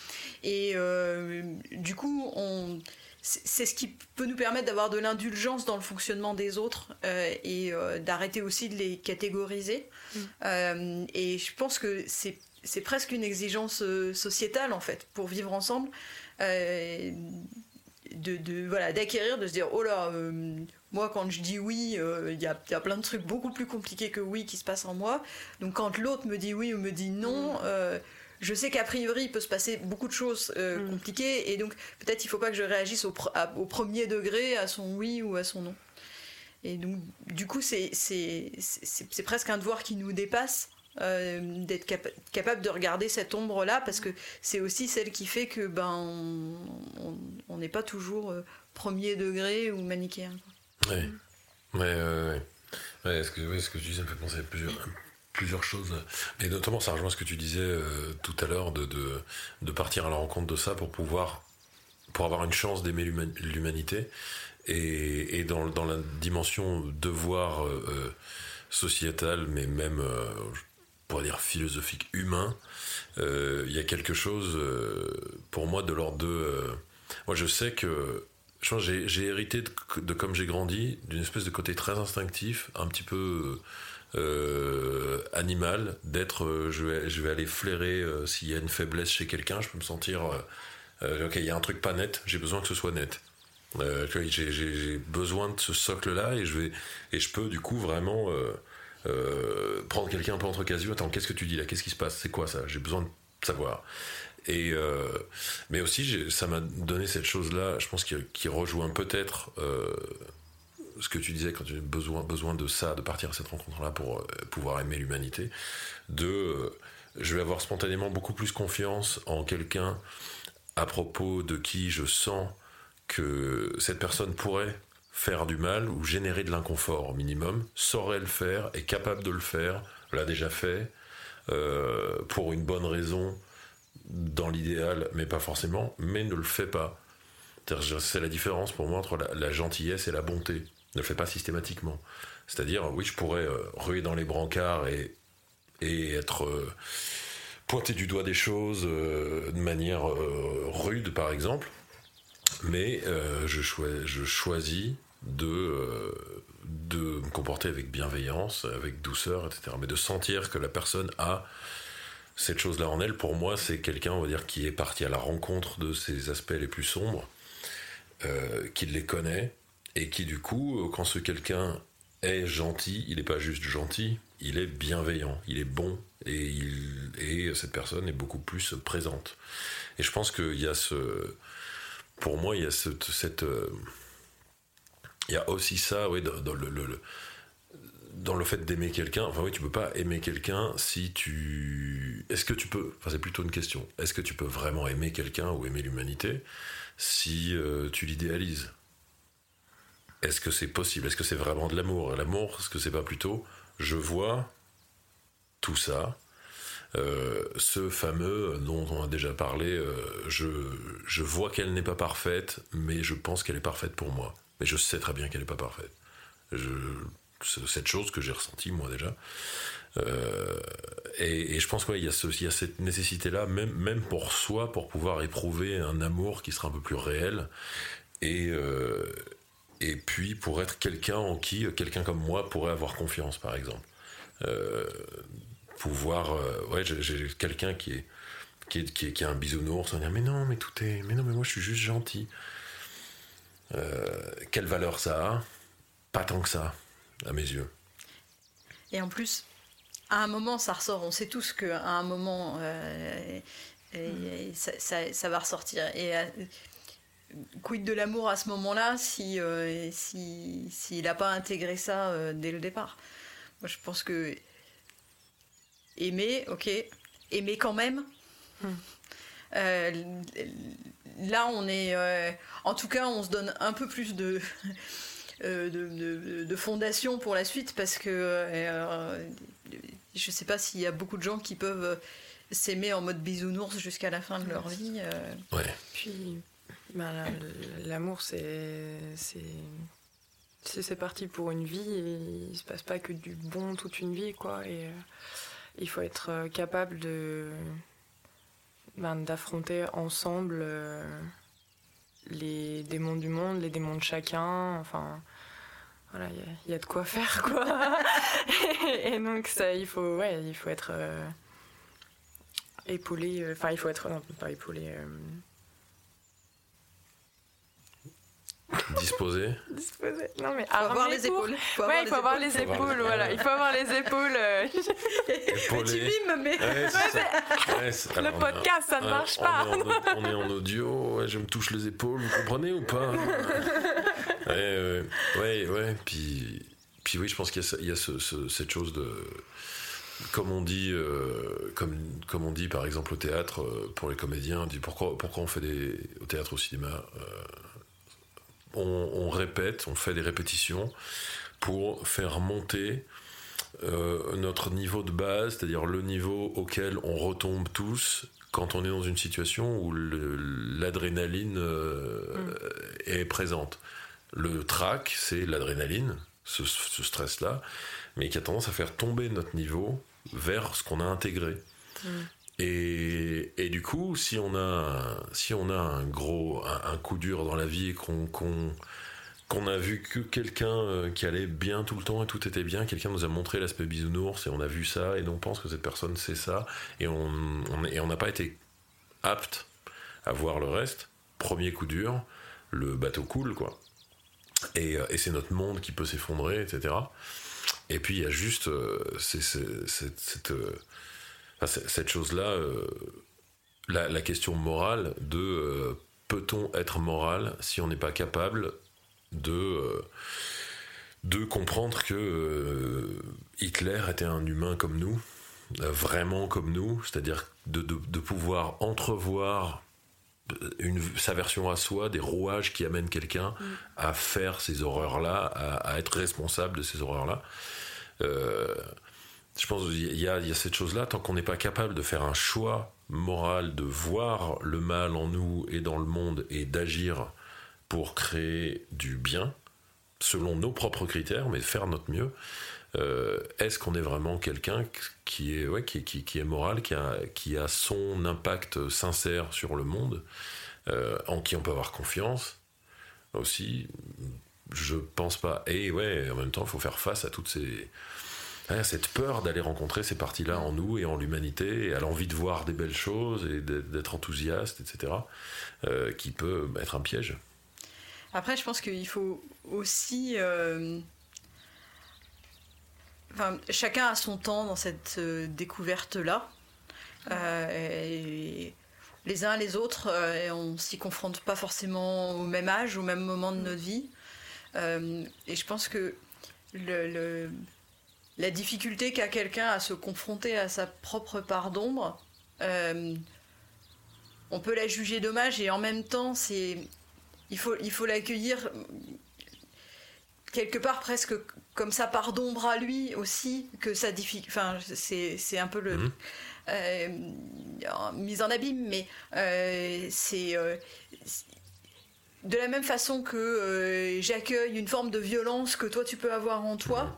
Et euh, du coup, on, c'est ce qui peut nous permettre d'avoir de l'indulgence dans le fonctionnement des autres et d'arrêter aussi de les catégoriser. Mm. et je pense que c'est c'est presque une exigence sociétale en fait pour vivre ensemble de, voilà d'acquérir de se dire oh là euh, moi quand je dis oui euh, il y, a, plein de trucs beaucoup plus compliqués que oui qui se passent en moi donc quand l'autre me dit oui ou me dit non mm. euh, je sais qu'a priori il peut se passer beaucoup de choses mm. compliquées et donc peut-être il faut pas que je réagisse au, au, premier degré à son oui ou à son non et donc du coup c'est c'est presque un devoir qui nous dépasse euh, d'être capable de regarder cette ombre là parce que c'est aussi celle qui fait que ben on n'est pas toujours euh, premier degré ou manichéen. Oui, ouais, ouais, ce, que, tu dis, ça me fait penser à plusieurs, plusieurs choses. Et notamment, ça rejoint ce que tu disais euh, tout à l'heure de, de, partir à la rencontre de ça pour pouvoir, pour avoir une chance d'aimer l'humanité. Et, et dans, dans, la dimension devoir euh, sociétal, mais même, pour dire philosophique humain, euh, il y a quelque chose euh, pour moi de l'ordre de. Euh, moi, je sais que j'ai hérité de, comme j'ai grandi d'une espèce de côté très instinctif, un petit peu animal, d'être. je vais je vais aller flairer s'il y a une faiblesse chez quelqu'un, je peux me sentir. ok, il y a un truc pas net, j'ai besoin que ce soit net. j'ai besoin de ce socle là et et je peux du coup vraiment euh, prendre quelqu'un un peu entre casus, attends, qu'est-ce que tu dis là? Qu'est-ce qui se passe? C'est quoi ça? J'ai besoin de savoir. Et euh, mais aussi, ça m'a donné cette chose-là, je pense, qui, qui rejoint peut-être euh, ce que tu disais quand tu as besoin, besoin de ça, de partir à cette rencontre-là pour pouvoir aimer l'humanité. De, je vais avoir spontanément beaucoup plus confiance en quelqu'un à propos de qui je sens que cette personne pourrait faire du mal ou générer de l'inconfort au minimum, saurait le faire, est capable de le faire, l'a déjà fait, euh, pour une bonne raison, dans l'idéal, mais pas forcément, mais ne le fait pas. C'est la différence pour moi entre la, gentillesse et la bonté. Ne le fait pas systématiquement. C'est-à-dire, oui, je pourrais euh, ruer dans les brancards et, et être euh, pointé du doigt des choses de manière rude, par exemple, mais je, je choisis de, euh, de me comporter avec bienveillance, avec douceur, etc. Mais de sentir que la personne a cette chose-là en elle, pour moi, c'est quelqu'un, on va dire, qui est parti à la rencontre de ses aspects les plus sombres, euh, qui les connaît, et qui, du coup, euh, quand ce quelqu'un est gentil, il n'est pas juste gentil, il est bienveillant, il est bon, et, il, et cette personne est beaucoup plus présente. Et je pense qu'il y a ce. Pour moi, il y a cette. cette il y a aussi ça, oui, dans, le, dans le fait d'aimer quelqu'un. Enfin, oui, tu peux pas aimer quelqu'un si tu. Est-ce que tu peux. Enfin, c'est plutôt une question. Est-ce que tu peux vraiment aimer quelqu'un ou aimer l'humanité si euh, tu l'idéalises? Est-ce que c'est possible? Est-ce que c'est vraiment de l'amour? L'amour, est-ce que c'est pas plutôt je vois tout ça, euh, ce fameux dont on a déjà parlé, euh, je, je vois qu'elle n'est pas parfaite, mais je pense qu'elle est parfaite pour moi mais je sais très bien qu'elle n'est pas parfaite. c'est cette chose que j'ai ressentie moi déjà. Euh, et, je pense qu'il y, a y a cette nécessité-là, même, pour soi, pour pouvoir éprouver un amour qui sera un peu plus réel. Et, euh, puis pour être quelqu'un en qui quelqu'un comme moi pourrait avoir confiance, par exemple. Euh, pouvoir. ouais, j'ai quelqu'un qui est, qui, est, qui, est, qui a un bisounours, on dire mais non, mais tout est. Mais non, mais moi je suis juste gentil. Euh, quelle valeur ça a? Pas tant que ça, à mes yeux. Et en plus, à un moment, ça ressort. On sait tous qu'à un moment, euh, ça, va ressortir. Et euh, quid de l'amour à ce moment-là si s'il n'a pas intégré ça dès le départ? Moi, je pense que aimer, ok, aimer quand même. Hmm là, on est. Euh, en tout cas, on se donne un peu plus de. Euh, de, fondation pour la suite parce que euh, je sais pas s'il y a beaucoup de gens qui peuvent s'aimer en mode bisounours jusqu'à la fin de leur vie. Ouais. Puis ben, l'amour c'est c'est c'est parti pour une vie et il se passe pas que du bon toute une vie quoi et il faut être capable de ben, d'affronter ensemble euh, les démons du monde, les démons de chacun. Enfin, voilà, il y, a de quoi faire, quoi. et, donc, ça, il faut, ouais, il faut être épaulé. Enfin, il faut être. Non, pas épaulé. Disposé. Disposé. Non mais faut avoir les épaules. Faut ouais, il faut avoir les épaules, voilà. Il faut avoir les épaules. Euh... mais tu mimes, mais. le podcast, ça ne marche pas. On est en, audio, je me touche les épaules, vous comprenez ou pas? Ouais, ouais, ouais, Puis, puis oui, je pense qu'il y a, cette chose de comme on dit, euh, comme, comme on dit par exemple au théâtre euh, pour les comédiens, dit pourquoi, pourquoi on fait des au théâtre au cinéma. Euh, on, répète, on fait des répétitions pour faire monter euh, notre niveau de base, c'est-à-dire le niveau auquel on retombe tous quand on est dans une situation où l'adrénaline euh, est présente. Le trac, c'est l'adrénaline, ce, stress-là, mais qui a tendance à faire tomber notre niveau vers ce qu'on a intégré. Mm. Et, du coup, si on a, si on a un gros, un, coup dur dans la vie et qu'on qu'on a vu que quelqu'un euh, qui allait bien tout le temps et tout était bien, quelqu'un nous a montré l'aspect bisounours et on a vu ça et on pense que cette personne c'est ça et on et on n'a pas été apte à voir le reste. Premier coup dur, le bateau coule quoi. Et, euh, et c'est notre monde qui peut s'effondrer, etc. Et puis il y a juste euh, cette cette chose-là, euh, la, question morale de euh, peut-on être moral si on n'est pas capable de, euh, de comprendre que Hitler était un humain comme nous, vraiment comme nous, c'est-à-dire de, pouvoir entrevoir une, sa version à soi, des rouages qui amènent quelqu'un mm. à faire ces horreurs-là, à, être responsable de ces horreurs-là je pense qu'il y, a, cette chose-là, tant qu'on n'est pas capable de faire un choix moral, de voir le mal en nous et dans le monde et d'agir pour créer du bien, selon nos propres critères, mais faire notre mieux, euh, est-ce qu'on est vraiment quelqu'un qui est, moral, qui a, qui a son impact sincère sur le monde, euh, en qui on peut avoir confiance aussi? Je pense pas. Et ouais, en même temps, il faut faire face à toutes ces cette peur d'aller rencontrer ces parties-là en nous et en l'humanité, et à l'envie de voir des belles choses et d'être enthousiaste, etc., euh, qui peut être un piège. Après, je pense qu'il faut aussi. Euh, enfin, chacun a son temps dans cette euh, découverte-là. les uns les autres, on s'y confronte pas forcément au même âge, au même moment de notre vie. et je pense que le la difficulté qu'a quelqu'un à se confronter à sa propre part d'ombre, euh, on peut la juger dommage et en même temps, c'est il faut il faut l'accueillir quelque part presque comme sa part d'ombre à lui aussi que ça enfin c'est un peu le mhm. euh, mise en abîme mais euh, c'est de la même façon que j'accueille une forme de violence que toi tu peux avoir en toi, mhm.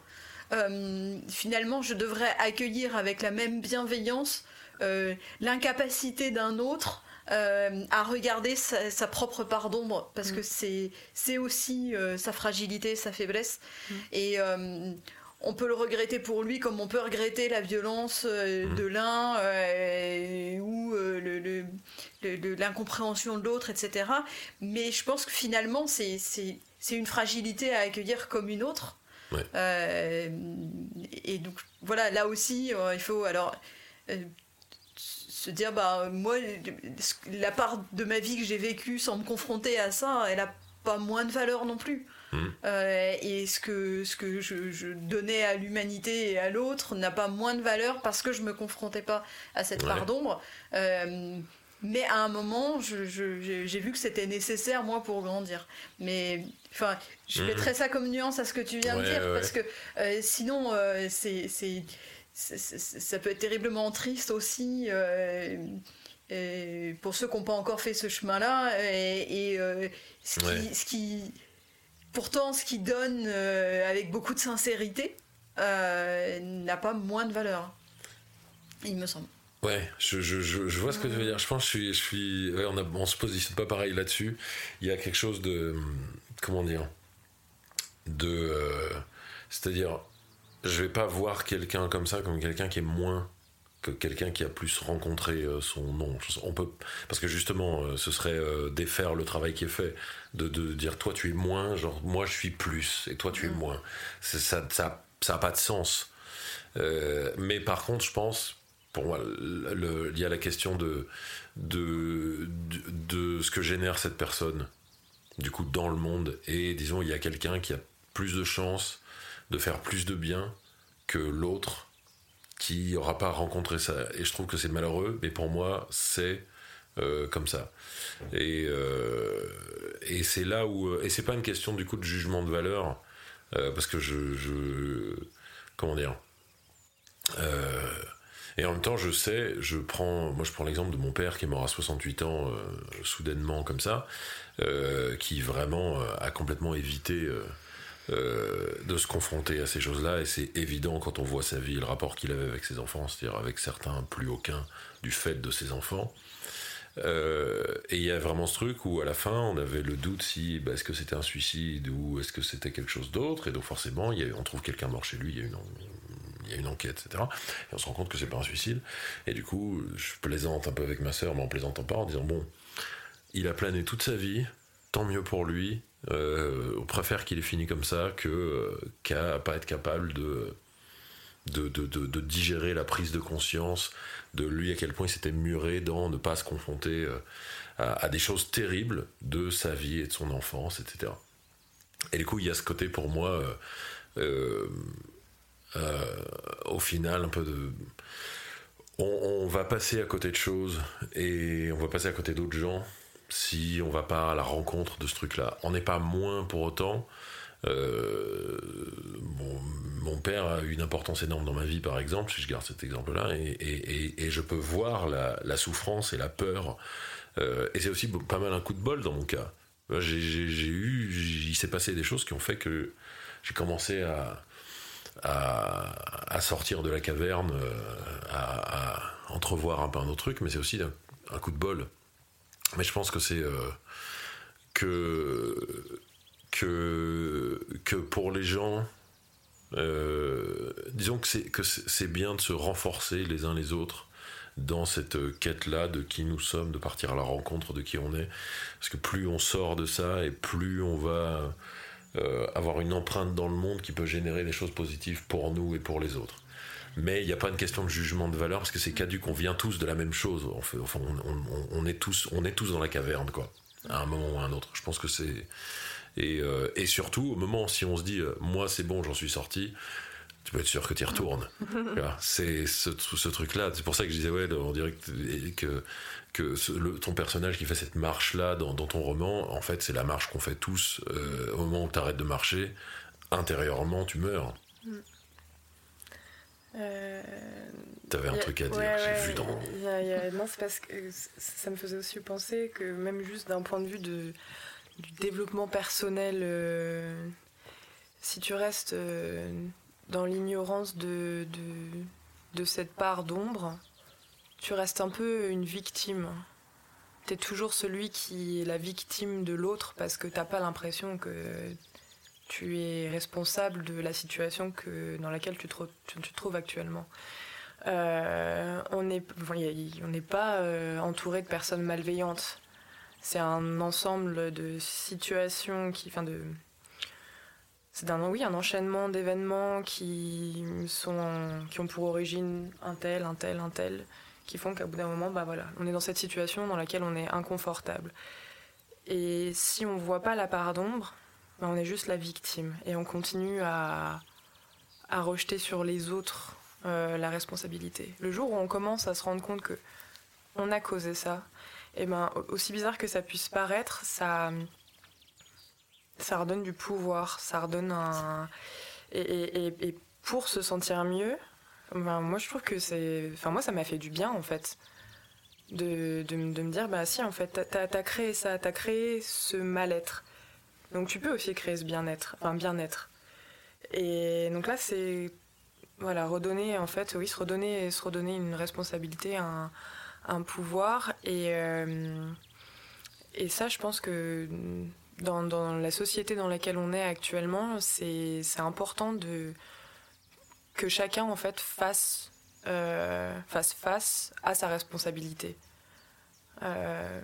Euh, finalement, je devrais accueillir avec la même bienveillance euh, l'incapacité d'un autre euh, à regarder sa, propre part d'ombre, parce mm. que c'est, c'est aussi sa fragilité, sa faiblesse. Mm. Et on peut le regretter pour lui comme on peut regretter la violence mm. de l'un ou le, l'incompréhension de l'autre, etc. Mais je pense que finalement, c'est une fragilité à accueillir comme une autre. Euh, et donc voilà, là aussi, euh, il faut alors euh, se dire bah moi la part de ma vie que j'ai vécue sans me confronter à ça, elle a pas moins de valeur non plus. Mmh. et ce que, ce que je, donnais à l'humanité et à l'autre n'a pas moins de valeur parce que je me confrontais pas à cette part d'ombre. Mais à un moment, j'ai vu que c'était nécessaire, moi, pour grandir. Mais Enfin, je mhm. mettrais ça comme nuance à ce que tu viens de dire, parce que euh, sinon, euh, c'est, ça peut être terriblement triste aussi euh, pour ceux qui n'ont pas encore fait ce chemin-là. Et, ce, qui, ce, qui, pourtant, ce qui donne avec beaucoup de sincérité n'a pas moins de valeur, il me semble. Ouais, je, je, je, vois ce que tu veux dire. Je pense que je suis. Je suis on, a, on se positionne pas pareil là-dessus. Il y a quelque chose de. Comment dire De. Euh, c'est-à-dire, je vais pas voir quelqu'un comme ça comme quelqu'un qui est moins que quelqu'un qui a plus rencontré euh, son nom. On peut, parce que justement, euh, ce serait défaire le travail qui est fait, de, de, dire toi tu es moins, genre moi je suis plus et toi tu es mm. moins. Ça, ça, ça, a pas de sens. mais par contre, je pense, pour moi, il y a la question de, de, de, ce que génère cette personne, du coup, dans le monde. Et disons, il y a quelqu'un qui a plus de chances de faire plus de bien que l'autre qui n'aura pas rencontré ça. Et je trouve que c'est malheureux, mais pour moi, c'est euh, comme ça. Et, euh, et c'est là où. Et c'est pas une question du coup de jugement de valeur, euh, parce que je. Comment dire et en même temps, je sais, je prends, moi je prends l'exemple de mon père qui est mort à 68 ans, euh, soudainement comme ça, euh, qui vraiment euh, a complètement évité de se confronter à ces choses-là. Et c'est évident quand on voit sa vie, le rapport qu'il avait avec ses enfants, c'est-à-dire avec certains, plus aucun, du fait de ses enfants. et il y a vraiment ce truc où à la fin on avait le doute si bah, est-ce que c'était un suicide ou est-ce que c'était quelque chose d'autre et donc forcément il on trouve quelqu'un mort chez lui il y a une, il y a une enquête, etc. Et on se rend compte que c'est pas un suicide. Et du coup, je plaisante un peu avec ma sœur, mais en plaisantant pas, en disant bon, il a plané toute sa vie, tant mieux pour lui. Euh, on préfère qu'il ait fini comme ça que euh, qu'à pas être capable de de, de, digérer la prise de conscience de lui à quel point il s'était muré dans ne pas se confronter euh, à, des choses terribles de sa vie et de son enfance, etc. Et du coup, il y a ce côté pour moi au final, un peu de. On, va passer à côté de choses et on va passer à côté d'autres gens si on va pas à la rencontre de ce truc-là. On n'est pas moins pour autant. Euh, mon, père a eu une importance énorme dans ma vie, par exemple, si je garde cet exemple-là, et, je peux voir la, souffrance et la peur. Euh, et c'est aussi pas mal un coup de bol dans mon cas. J'ai eu, il s'est passé des choses qui ont fait que j'ai commencé à, à, sortir de la caverne, euh, à, entrevoir un peu un autre truc, mais c'est aussi un, coup de bol. Mais je pense que c'est euh, que, que, que pour les gens, euh, disons que c'est, que c'est bien de se renforcer les uns les autres dans cette quête-là de qui nous sommes, de partir à la rencontre de qui on est. Parce que plus on sort de ça et plus on va euh, avoir une empreinte dans le monde qui peut générer des choses positives pour nous et pour les autres. Mais il n'y a pas une question de jugement de valeur parce que c'est caduque, on vient tous de la même chose. Enfin, on, est tous, on est tous dans la caverne, quoi, à un moment ou à un autre. Je pense que c'est. Et, euh, surtout, au moment si on se dit, euh, moi c'est bon, j'en suis sorti, tu peux être sûr que tu y retournes. c'est ce, ce truc-là. C'est pour ça que je disais, ouais, on dirait que, que ton personnage qui fait cette marche-là dans, ton roman, en fait, c'est la marche qu'on fait tous. Euh, au moment où tu arrêtes de marcher, intérieurement, tu meurs. Mm. Euh, T'avais un truc à dire, j'ai vu dans. non, c'est parce que ça me faisait aussi penser que même juste d'un point de vue de, du développement personnel, euh, si tu restes dans l'ignorance de, de, cette part d'ombre, tu restes un peu une victime. Tu es toujours celui qui est la victime de l'autre parce que t'as pas l'impression que tu es responsable de la situation que, dans laquelle tu te, tu trouves actuellement. Euh, on n'est pas euh, entouré de personnes malveillantes. C'est un ensemble de situations qui, de, c'est un, oui, un enchaînement d'événements qui, sont, qui ont pour origine un tel, un tel, un tel, qui font qu'à bout d'un moment, bah voilà, on est dans cette situation dans laquelle on est inconfortable. Et si on ne voit pas la part d'ombre, bah on est juste la victime. Et on continue à, à rejeter sur les autres euh, la responsabilité. Le jour où on commence à se rendre compte que on a causé ça, et ben aussi bizarre que ça puisse paraître, ça ça redonne du pouvoir, ça redonne un. Et, pour se sentir mieux, ben, moi je trouve que c'est. Enfin, moi ça m'a fait du bien en fait. De, de, me dire, bah si, en fait, t'as as créé ça, t'as créé ce mal-être. Donc tu peux aussi créer ce bien-être, enfin bien-être. Et donc là, c'est voilà, redonner, en fait, oui, se redonner, se redonner une responsabilité, un, pouvoir. Et, euh, et ça, je pense que dans, dans, la société dans laquelle on est actuellement, c'est important de, que chacun, en fait, fasse, euh, fasse face à sa responsabilité. Euh,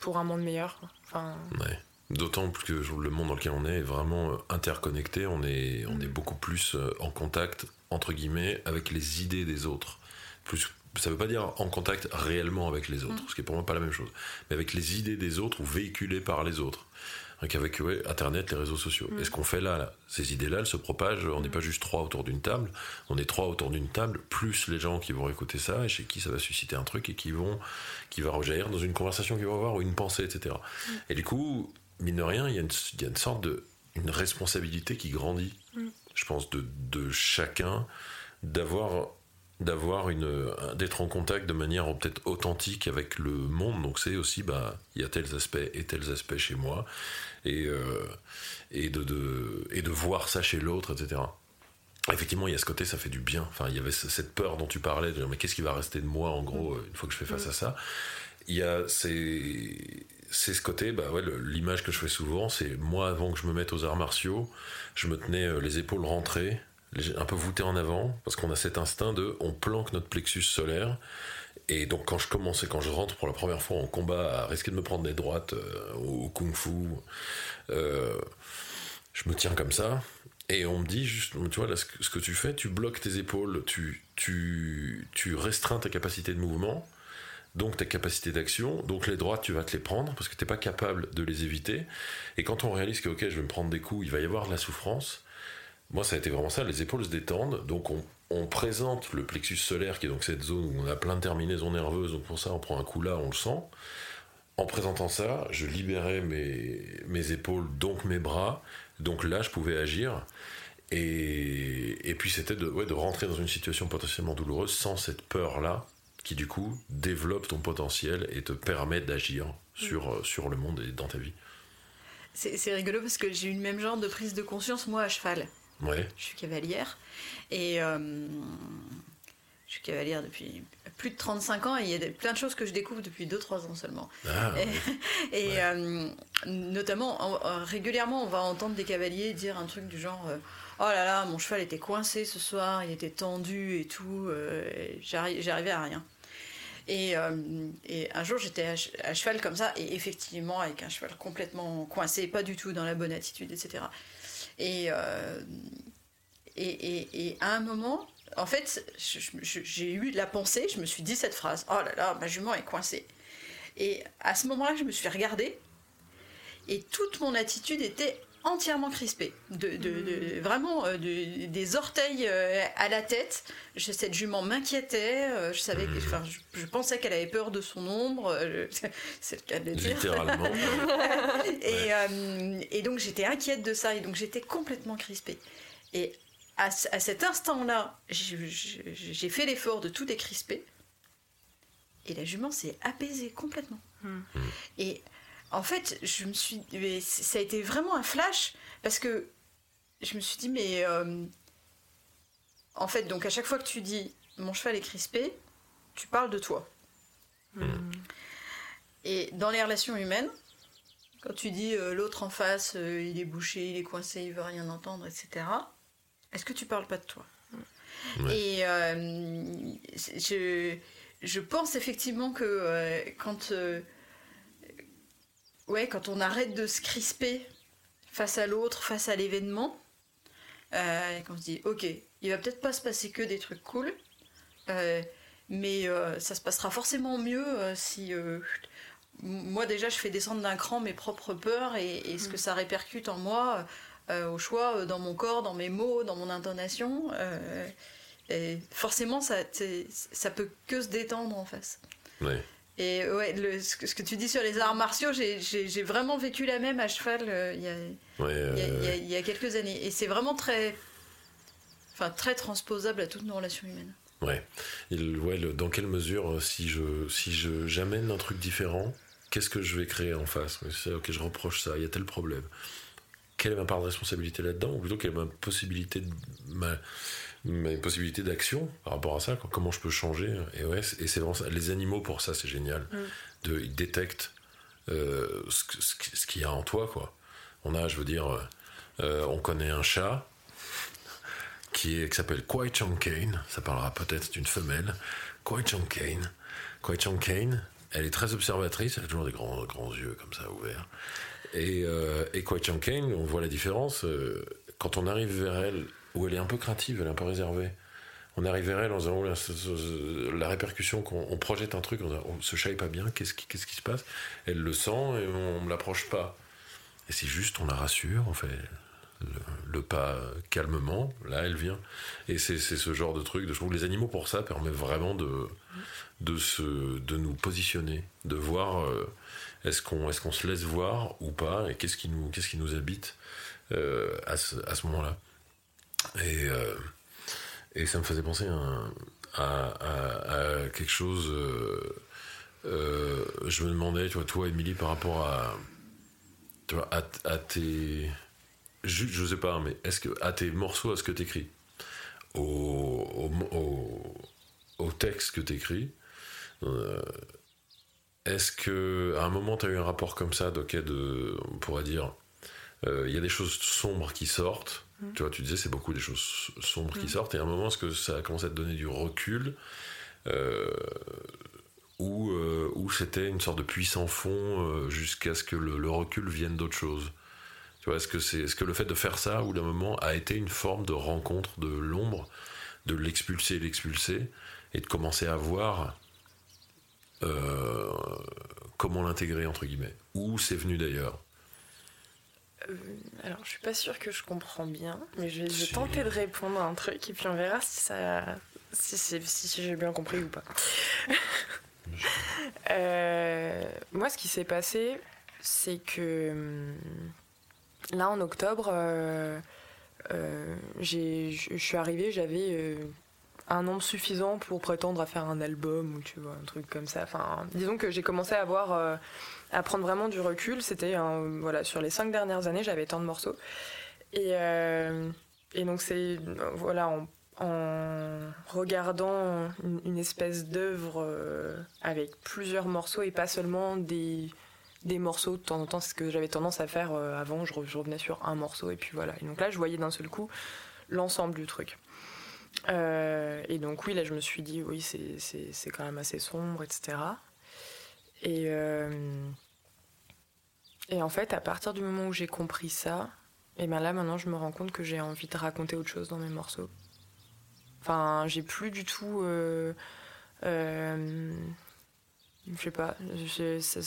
pour un monde meilleur. Enfin, ouais. D'autant que le monde dans lequel on est est vraiment euh, interconnecté, on est, on est mm. beaucoup plus en contact, entre guillemets, avec les idées des autres. Plus, ça ne veut pas dire en contact réellement avec les autres, mm. ce qui est pour moi pas la même chose, mais avec les idées des autres ou véhiculées par les autres qu'avec ouais, Internet, les réseaux sociaux. Mm. Et ce qu'on fait là, ces idées-là, elles se propagent. On n'est pas juste trois autour d'une table, on est trois autour d'une table, plus les gens qui vont écouter ça et chez qui ça va susciter un truc et qui vont, qui va rejaillir dans une conversation qu'ils vont avoir ou une pensée, etc. Mm. Et du coup, mine de rien, il y, a une, y a une sorte de une responsabilité qui grandit, mm. je pense, de, de chacun d'avoir d'avoir une d'être en contact de manière peut-être authentique avec le monde. Donc c'est aussi bah il y a tels aspects et tels aspects chez moi. Et euh, et de, de, et de voir ça chez l'autre etc effectivement il y a ce côté ça fait du bien. Enfin il y avait cette peur dont tu parlais de dire mais qu'est-ce qui va rester de moi en gros une fois que je fais face à ça? Il y a c'est c'est ce côté, bah ouais, l'image que je fais souvent, c'est moi avant que je me mette aux arts martiaux, je me tenais euh, les épaules rentrées, un peu voûté en avant, parce qu'on a cet instinct de on planque notre plexus solaire. Et donc quand je commence et quand je rentre pour la première fois en combat à risquer de me prendre des droites euh, au kung fu, euh, je me tiens comme ça. Et on me dit juste, tu vois, ce que, tu fais, tu bloques tes épaules, tu, tu, tu restreins ta capacité de mouvement, donc ta capacité d'action, donc les droites, tu vas te les prendre parce que tu n'es pas capable de les éviter. Et quand on réalise que, ok, je vais me prendre des coups, il va y avoir de la souffrance, moi, ça a été vraiment ça. Les épaules se détendent. Donc, on, présente le plexus solaire, qui est donc cette zone où on a plein de terminaisons nerveuses. Donc, pour ça, on prend un coup là, on le sent. En présentant ça, je libérais mes, mes épaules, donc mes bras. Donc là, je pouvais agir. Et, et puis, c'était de, ouais, de rentrer dans une situation potentiellement douloureuse sans cette peur-là, qui du coup développe ton potentiel et te permet d'agir sur, mm. sur le monde et dans ta vie. C'est rigolo parce que j'ai eu le même genre de prise de conscience, moi, à cheval. Je suis cavalière. Et euh, je suis cavalière depuis plus de 35 ans et il y a plein de choses que je découvre depuis 2-3 ans seulement. Ah, et, euh, notamment, régulièrement, on va entendre des cavaliers dire un truc du genre euh, Oh là là, mon cheval était coincé ce soir, il était tendu et tout, j'arrivais à rien. Et, et, un jour, j'étais à, cheval comme ça, et effectivement, avec un cheval complètement coincé, pas du tout dans la bonne attitude, etc. Euh, et, et, et, à un moment, en fait, j'ai eu la pensée, je me suis dit cette phrase Oh là là, ma jument est coincée. Et à ce moment-là, je me suis regardée et toute mon attitude était entièrement crispée. De, de, hmm. vraiment euh, des orteils euh, à la tête. Je, cette jument m'inquiétait. je savais que, hmm. enfin, je, pensais qu'elle avait peur de son ombre. C'est le cas de le dire. Littéralement. et, et, donc j'étais inquiète de ça. Et donc j'étais complètement crispée. Et à, cet instant-là, j'ai fait l'effort de tout décrisper. Et la jument s'est apaisée complètement. Hmm. Et en fait, je me suis, ça a été vraiment un flash parce que je me suis dit, mais euh, en fait, donc à chaque fois que tu dis mon cheval est crispé, tu parles de toi. Hmm. Et dans les relations humaines, quand tu dis euh, l'autre en face, euh, il est bouché, il est coincé, il veut rien entendre, etc. Est-ce que tu parles pas de toi? Et je, je pense effectivement que quand ouais, quand on arrête de se crisper face à l'autre, face à l'événement, euh, quand on se dit, ok, il va peut-être pas se passer que des trucs cool, euh, mais euh, ça se passera forcément mieux euh, si moi déjà je fais descendre d'un cran mes propres peurs et, ce que mm. ça répercute en moi au choix dans mon corps, dans mes mots, dans mon intonation. et forcément, ça, ça peut que se détendre en face. Ouais. Et ouais, le, ce, que, tu dis sur les arts martiaux, j'ai vraiment vécu la même à cheval euh, il, y a, il, y a, quelques années. Et c'est vraiment très, enfin, très transposable à toutes nos relations humaines. Ouais. Il, ouais dans quelle mesure, euh, si je si je j'amène un truc différent, qu'est-ce que je vais créer en face? Ok, je reproche ça, il y a tel problème. quelle est ma part de responsabilité là-dedans, ou plutôt quelle est ma possibilité de, ma, mes possibilités d'action par rapport à ça, comment je peux changer. Et ouais, et c'est vraiment ça. Les animaux pour ça, c'est génial. Mm. De, ils détectent euh, ce, ce, qu'il y a en toi, quoi. On a, je veux dire, euh, on connaît un chat qui, est, qui s'appelle Kwai Chang Kane. Ça parlera peut-être d'une femelle. Kwai Chang Kane. Kwai Chang Kane, elle est très observatrice. Elle a toujours des grands, grands yeux comme ça ouverts. Et, euh, et Kwai Chang Kane, on voit la différence. Euh, quand on arrive vers elle, où elle est un peu craintive, elle est un peu réservée. On arrive vers elle en disant la, répercussion qu'on projette un truc, on, on ce chat est pas bien, qu'est-ce qui, se passe? Elle le sent et on ne l'approche pas. Et c'est juste, on la rassure, on fait le, pas calmement, là elle vient. Et c'est ce genre de truc, de, je trouve les animaux pour ça permettent vraiment de, de, se, de nous positionner, de voir euh, est-ce qu'on est qu'on se laisse voir ou pas, et qu'est-ce qui, nous, qu'est-ce qui nous habite euh, ce, à ce moment-là. Et, euh, et ça me faisait penser à, quelque chose. je me demandais, toi, Émilie, par rapport à, à, tes. Je, je, sais pas, mais est-ce que à tes morceaux, à ce que tu écris, au, au, au, texte que tu écris, euh, est-ce que à un moment tu as eu un rapport comme ça, de, de on pourrait dire, euh, il y a des choses sombres qui sortent. Mm. Tu vois, tu disais c'est beaucoup des choses sombres qui mm. sortent. Et à un moment, est-ce que ça a commencé à te donner du recul euh, ou, ou c'était une sorte de puissant fond jusqu'à ce que le, recul vienne d'autre chose? Tu vois, est-ce que c'est est-ce que le fait de faire ça ou d'un moment a été une forme de rencontre de l'ombre, de l'expulser, l'expulser et de commencer à voir euh, comment l'intégrer entre guillemets? Où c'est venu d'ailleurs? Euh, alors, je suis pas sûre que je comprends bien, mais je vais, tenter de répondre à un truc et puis on verra si ça, si, si, j'ai bien compris ou pas. Euh, moi, ce qui s'est passé, c'est que hum, là en octobre, je suis arrivée, j'avais un nombre suffisant pour prétendre à faire un album ou tu vois un truc comme ça. Enfin, disons que j'ai commencé à avoir euh, à prendre vraiment du recul. C'était voilà sur les cinq dernières années, j'avais tant de morceaux et euh, donc c'est voilà en, regardant une, espèce d'œuvre euh, avec plusieurs morceaux et pas seulement des des morceaux de temps en temps, c'est ce que j'avais tendance à faire avant. Je, revenais sur un morceau et puis voilà. Et donc là, je voyais d'un seul coup l'ensemble du truc. Euh, et donc oui, là je me suis dit, oui, c'est quand même assez sombre, etc. Et, euh, et en fait, à partir du moment où j'ai compris ça, et ben là maintenant je me rends compte que j'ai envie de raconter autre chose dans mes morceaux. Enfin, j'ai plus du tout... Euh, je sais pas, ça,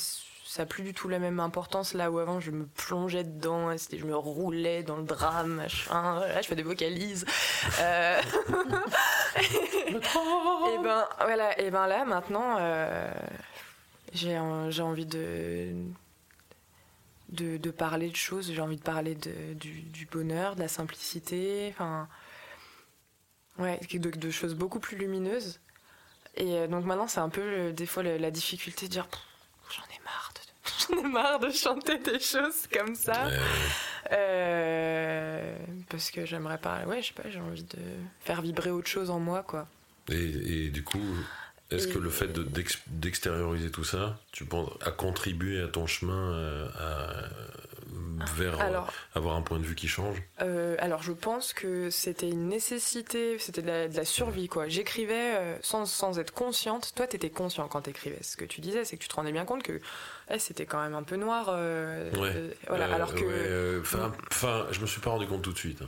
ça n'a plus du tout la même importance là où avant je me plongeais dedans, je me roulais dans le drame, machin. Là, je fais des vocalises. Euh... et ben voilà, et ben là maintenant, euh, j'ai envie de, de, parler de choses. J'ai envie de parler de, du, bonheur, de la simplicité, enfin ouais, de, choses beaucoup plus lumineuses. Et euh, donc maintenant, c'est un peu des fois la, difficulté de dire j'en ai marre J'en ai marre de chanter des choses comme ça. Euh, parce que j'aimerais pas. Ouais, je sais pas, j'ai envie de faire vibrer autre chose en moi, quoi. Et, du coup, est-ce que le fait d'extérioriser tout ça, tu penses, a contribué à ton chemin euh, à, vers euh, avoir un point de vue qui change euh, Alors je pense que c'était une nécessité, c'était de, la survie quoi. J'écrivais euh, sans, sans, être consciente. Toi, tu étais conscient quand tu écrivais. Ce que tu disais, c'est que tu te rendais bien compte que eh, c'était quand même un peu noir. ouais. voilà, alors que. Enfin, je me suis pas rendu compte tout de suite.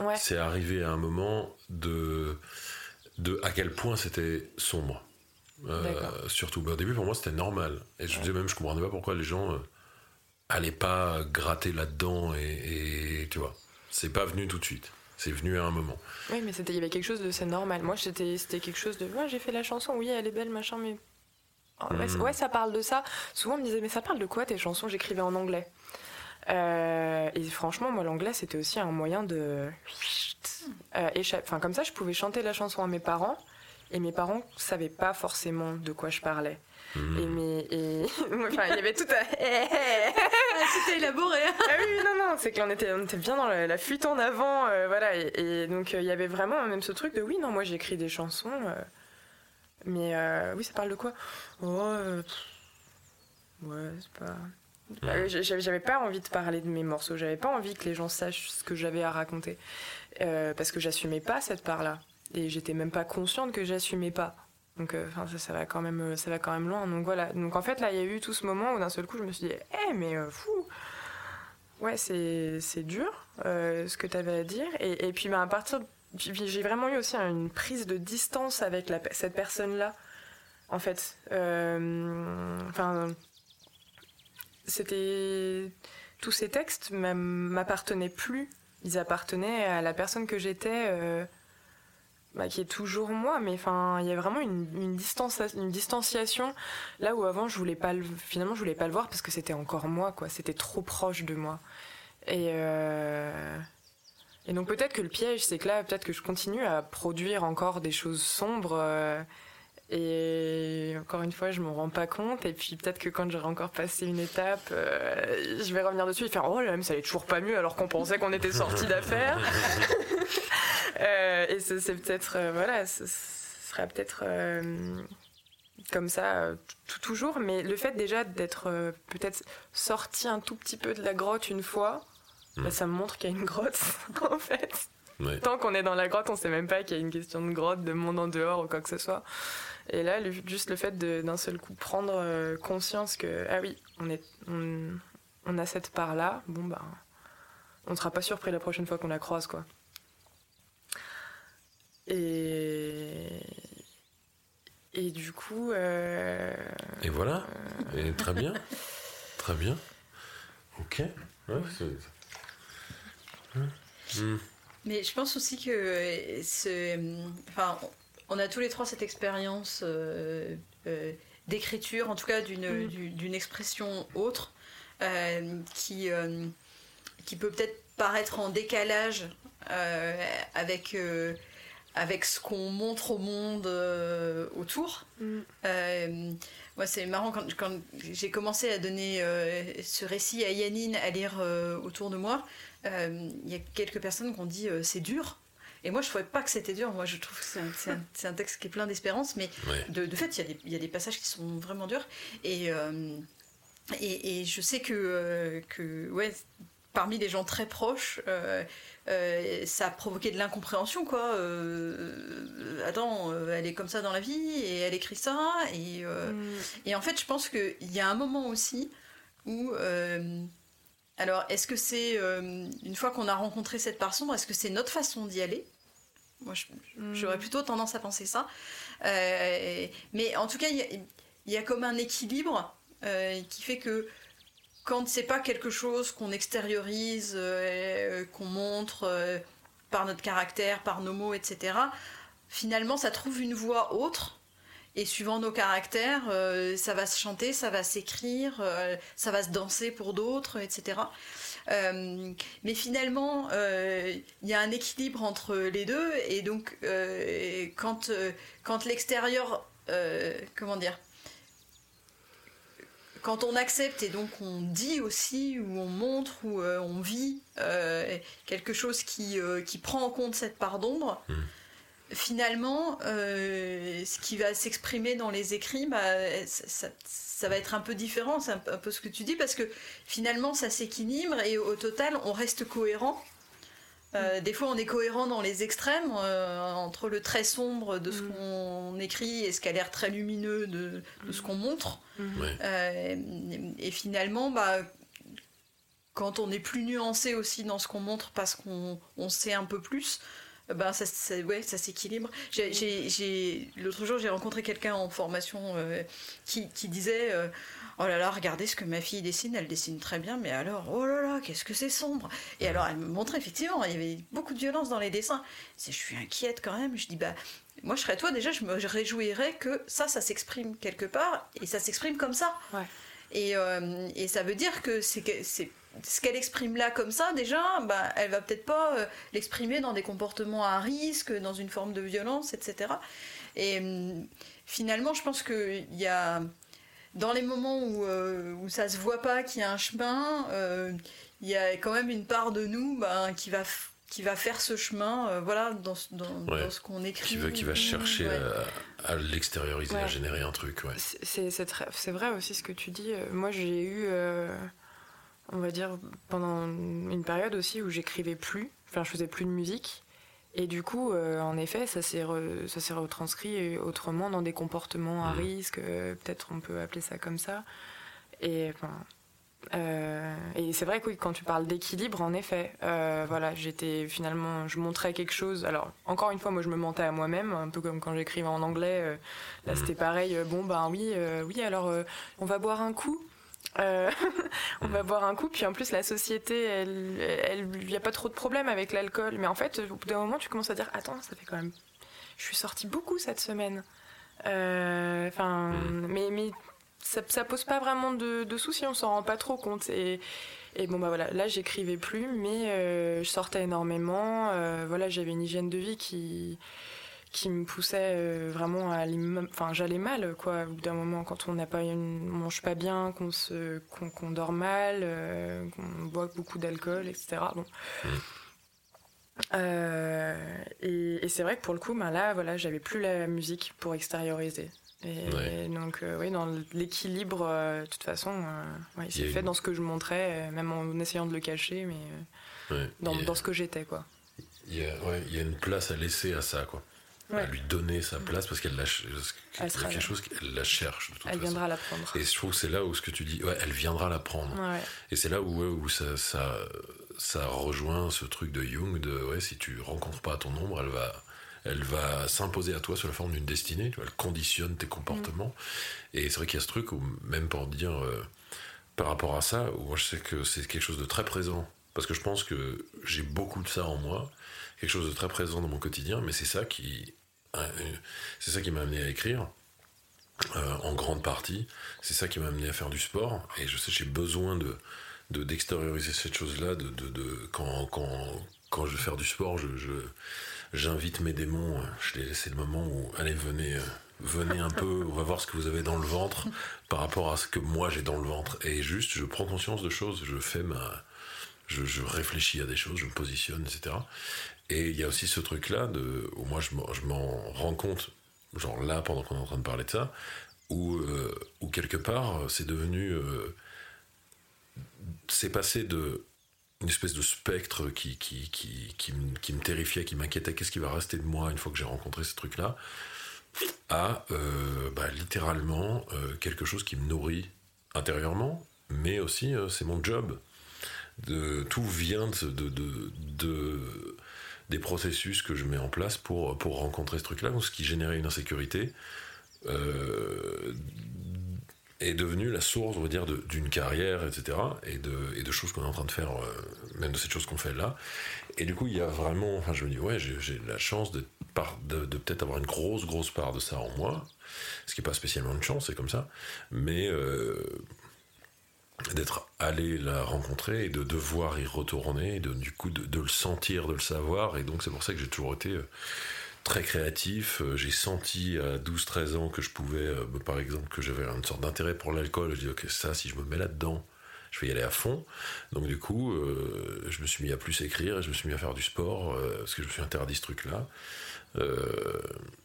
Ouais. C'est arrivé à un moment de, de à quel point c'était sombre. surtout, au début pour moi c'était normal. Et je disais même, je comprenais pas pourquoi les gens allez pas gratter là-dedans et, tu vois, c'est pas venu tout de suite. C'est venu à un moment. Oui, mais il y avait quelque chose de c'est normal. Moi, c'était quelque chose de ouais, j'ai fait la chanson, oui, elle est belle, machin, mais hmm. ouais, ça parle de ça. Souvent, on me disait mais ça parle de quoi tes chansons? J'écrivais en anglais. Euh, et franchement, moi, l'anglais, c'était aussi un moyen de euh, échapper. Enfin, comme ça, je pouvais chanter la chanson à mes parents Et mes parents savaient pas forcément de quoi je parlais. Hmm. Et, mes, et enfin, il y avait tout à. Ah, C'était élaboré. ah oui, non, non, c'est qu'on était, on était bien dans la, la fuite en avant, euh, voilà. Et, et donc, euh, il y avait vraiment même ce truc de oui, non, moi j'écris des chansons, euh, mais euh, oui, ça parle de quoi? Oh, euh, ouais, c'est pas. J'avais j'avais pas envie de parler de mes morceaux, j'avais pas envie que les gens sachent ce que j'avais à raconter, Euh, parce que j'assumais pas cette part-là, et j'étais même pas consciente que j'assumais pas. Donc, euh, ça, va quand même, euh, ça va quand même loin. Donc voilà. Donc en fait, là, il y a eu tout ce moment où d'un seul coup, je me suis dit, eh, mais euh, fou. Ouais, c'est c'est dur ce que tu avais à dire. Et, puis, ben, à partir, j'ai vraiment eu aussi une prise de distance avec cette personne-là. En fait, enfin, c'était tous ces textes m'appartenaient plus. Ils appartenaient à la personne que j'étais. Bah, qui est toujours moi, mais enfin, il y a vraiment une, une, distance, une distanciation là où avant je voulais pas le, finalement je voulais pas le voir parce que c'était encore moi, quoi. C'était trop proche de moi. Et euh, et donc peut-être que le piège, c'est que là, peut-être que je continue à produire encore des choses sombres. euh, et encore une fois, je m'en rends pas compte. Et puis peut-être que quand j'aurai encore passé une étape, euh, je vais revenir dessus et faire oh là, mais ça allait toujours pas mieux alors qu'on pensait qu'on était sorti d'affaires. Euh, et c'est peut-être euh, voilà, ce sera peut-être euh, comme ça toujours. Mais le fait déjà d'être euh, peut-être sorti un tout petit peu de la grotte une fois, bah, ça me montre qu'il y a une grotte en fait. Ouais. Tant qu'on est dans la grotte, on sait même pas qu'il y a une question de grotte, de monde en dehors ou quoi que ce soit. Et là, le- juste le fait d'un seul coup prendre euh, conscience que ah oui, on est, on, on a cette part là. Bon bah, on sera pas surpris la prochaine fois qu'on la croise quoi. Et et du coup, euh, Et voilà. Et très bien. Très bien. Ok. Ouais, Hmm. Mais je pense aussi que ce, enfin, on a tous les trois cette expérience euh, euh, d'écriture, en tout cas d'une Mm. du- d'une expression autre, euh, qui, euh, qui peut peut-être paraître en décalage euh, avec, euh, avec ce qu'on montre au monde euh, autour. Mm. Euh, moi, c'est marrant quand, quand j'ai commencé à donner euh, ce récit à Yannine à lire euh, autour de moi. euh, Il y a quelques personnes qui ont dit euh, c'est dur. Et moi, je trouvais pas que c'était dur. Moi, je trouve que c'est un, texte qui est plein d'espérance, mais Ouais. de, de fait, il y, a des- il y a des passages qui sont vraiment durs. Et, euh, et, et je sais que, euh, que ouais, parmi les gens très proches, euh, euh, ça a provoqué de l'incompréhension, quoi. Euh, attends, elle est comme ça dans la vie et elle écrit ça. Et, mm, et en fait, je pense qu'il y a un moment aussi où. alors, est-ce que c'est. une fois qu'on a rencontré cette part sombre, est-ce que c'est notre façon d'y aller? Moi, mm. J'aurais plutôt tendance à penser ça. Mais en tout cas, il y a- il y, a comme un équilibre qui fait que quand c'est pas quelque chose qu'on extériorise, euh, qu'on montre euh, par notre caractère, par nos mots, etc., finalement, ça trouve une voix autre. Et suivant nos caractères, euh, ça va se chanter, ça va s'écrire, ça va se danser pour d'autres, etc. Mais finalement, il y a un équilibre entre les deux, et donc quand, quand l'extérieur, comment dire, quand on accepte et donc on dit aussi, ou on montre, ou euh, on vit euh, quelque chose qui, euh, qui prend en compte cette part d'ombre, Mm. finalement, ce qui va s'exprimer dans les écrits, bah, ça, ça- ça va être un peu différent, c'est un peu ce que tu dis, parce que finalement ça s'équilibre et au total on reste cohérent. Euh, des fois, on est cohérent dans les extrêmes, euh, entre le très sombre de ce Mm. qu'on écrit et ce qui a l'air très lumineux de, de ce qu'on montre. mm. Ouais. Euh, et finalement, bah, quand on est plus nuancé aussi dans ce qu'on montre parce qu'on on sait un peu plus, ben ça, ça- ouais, ça s'équilibre. J'ai- L'autre jour, j'ai rencontré quelqu'un en formation euh, qui, qui disait euh, Oh là là, regardez ce que ma fille dessine, elle dessine très bien, mais alors, oh là là, qu'est-ce que c'est sombre Et alors, elle me montrait effectivement, il y avait beaucoup de violence dans les dessins. Je suis inquiète quand même. Je dis Bah, moi, je serais toi, déjà, je me réjouirais que ça, ça s'exprime quelque part, et ça s'exprime comme ça. Ouais. Et, euh, et ça veut dire que c'est que- c'est ce qu'elle exprime là comme ça déjà, bah, elle va peut-être pas euh, l'exprimer dans des comportements à risque, dans une forme de violence, etc. Et hum, finalement, je pense qu'il y a dans les moments où, euh, où ça se voit pas qu'il y a un chemin, euh, il y a quand même une part de nous ben, qui va qui va faire ce chemin, euh, voilà, dans, dans, ce qu'on écrit. Qui va, qui va chercher à, l'extérioriser, à générer un truc, ouais. C'est vrai aussi ce que tu dis. Moi, j'ai eu, on va dire, pendant une période aussi où j'écrivais plus, enfin, je faisais plus de musique. Et du coup, euh, en effet, ça s'est retranscrit autrement dans des comportements à mmh. risque, euh, peut-être on peut appeler ça comme ça. Et euh, et c'est vrai que oui, quand tu parles d'équilibre, en effet, voilà, j'étais finalement, je montrais quelque chose. Alors, encore une fois, moi, je me mentais à moi-même, un peu comme quand j'écrivais en anglais. là, mmh. c'était pareil. Bon, ben oui, oui. Alors, on va boire un coup. Euh, on va boire un coup, puis en plus la société, elle, il n'y a pas trop de problème avec l'alcool. Mais en fait, au bout d'un moment, tu commences à dire, attends, ça fait quand même, je suis sortie beaucoup cette semaine. Euh, enfin, hmm. mais mais ça, ça pose pas vraiment de, soucis, on s'en rend pas trop compte. Et, et bon bah voilà, là j'écrivais plus, mais euh, je sortais énormément. voilà, j'avais une hygiène de vie qui qui me poussait euh, vraiment à aller enfin j'allais mal quoi au bout d'un moment quand on n'a pas une, mange pas bien qu'on se qu'on dort mal euh, qu'on boit beaucoup d'alcool etc bon. Mmh. euh, et, c'est vrai que pour le coup ben là voilà j'avais plus la musique pour extérioriser. Et, donc oui dans l'équilibre de toute façon ouais, c'est fait dans ce que je montrais même en essayant de le cacher mais dans, dans, ce que j'étais quoi. Il y, a, il y a une place à laisser à ça quoi à lui donner sa place parce qu'elle lâche quelque chose qu'elle la cherche de toute elle viendra la prendre. Et je trouve que c'est là où ce que tu dis ouais elle viendra la prendre. Et c'est là où, où ça, ça, ça rejoint ce truc de Jung de ouais si tu rencontres pas ton ombre elle va elle va s'imposer à toi sous la forme d'une destinée elle conditionne tes comportements. Mm. et c'est vrai qu'il y a ce truc où même pour dire euh, par rapport à ça où moi je sais que c'est quelque chose de très présent. Parce que je pense que j'ai beaucoup de ça en moi chose de très présent dans mon quotidien, mais c'est ça qui, euh, c'est ça qui m'a amené à écrire. Euh, en grande partie, c'est ça qui m'a amené à faire du sport. Et je sais, j'ai besoin de d'extérioriser cette chose-là. De, de, quand, quand, quand je vais faire du sport, je, j'invite mes démons. Je les c'est le moment où allez venez. Euh, venez un peu, on va voir ce que vous avez dans le ventre par rapport à ce que moi j'ai dans le ventre. Et juste, je prends conscience de choses, je fais ma, je, je, réfléchis à des choses, je me positionne, etc. Et il y a aussi ce truc-là, où moi je m'en rends compte, genre là, pendant qu'on est en train de parler de ça, où, euh, où quelque part, c'est devenu. Euh, c'est passé de une espèce de spectre qui, qui, qui, qui, me terrifiait, qui m'inquiétait, qu'est-ce qui va rester de moi une fois que j'ai rencontré ce truc-là, à euh, bah, littéralement quelque chose qui me nourrit intérieurement, mais aussi c'est mon job. De, tout vient de des processus que je mets en place pour, pour rencontrer ce truc-là, ce qui générait une insécurité, euh, est devenu la source, on va dire, d'une carrière, etc., et de, et de choses qu'on est en train de faire, euh, même de cette chose qu'on fait là. Et du coup, il y a vraiment, enfin, je me dis, ouais, j'ai la chance de, de, de peut-être avoir une grosse, grosse part de ça en moi, ce qui n'est pas spécialement une chance, c'est comme ça, mais... Euh, d'être allé la rencontrer et de devoir y retourner, et de, du coup de, le sentir, de le savoir. Et donc c'est pour ça que j'ai toujours été euh, très créatif. Euh, j'ai senti à 12-13 ans que je pouvais, euh, par exemple, que j'avais une sorte d'intérêt pour l'alcool. Je dis, ok, ça, si je me mets là-dedans, je vais y aller à fond. Donc du coup, je me suis mis à plus écrire et je me suis mis à faire du sport parce que je me suis interdit ce truc-là.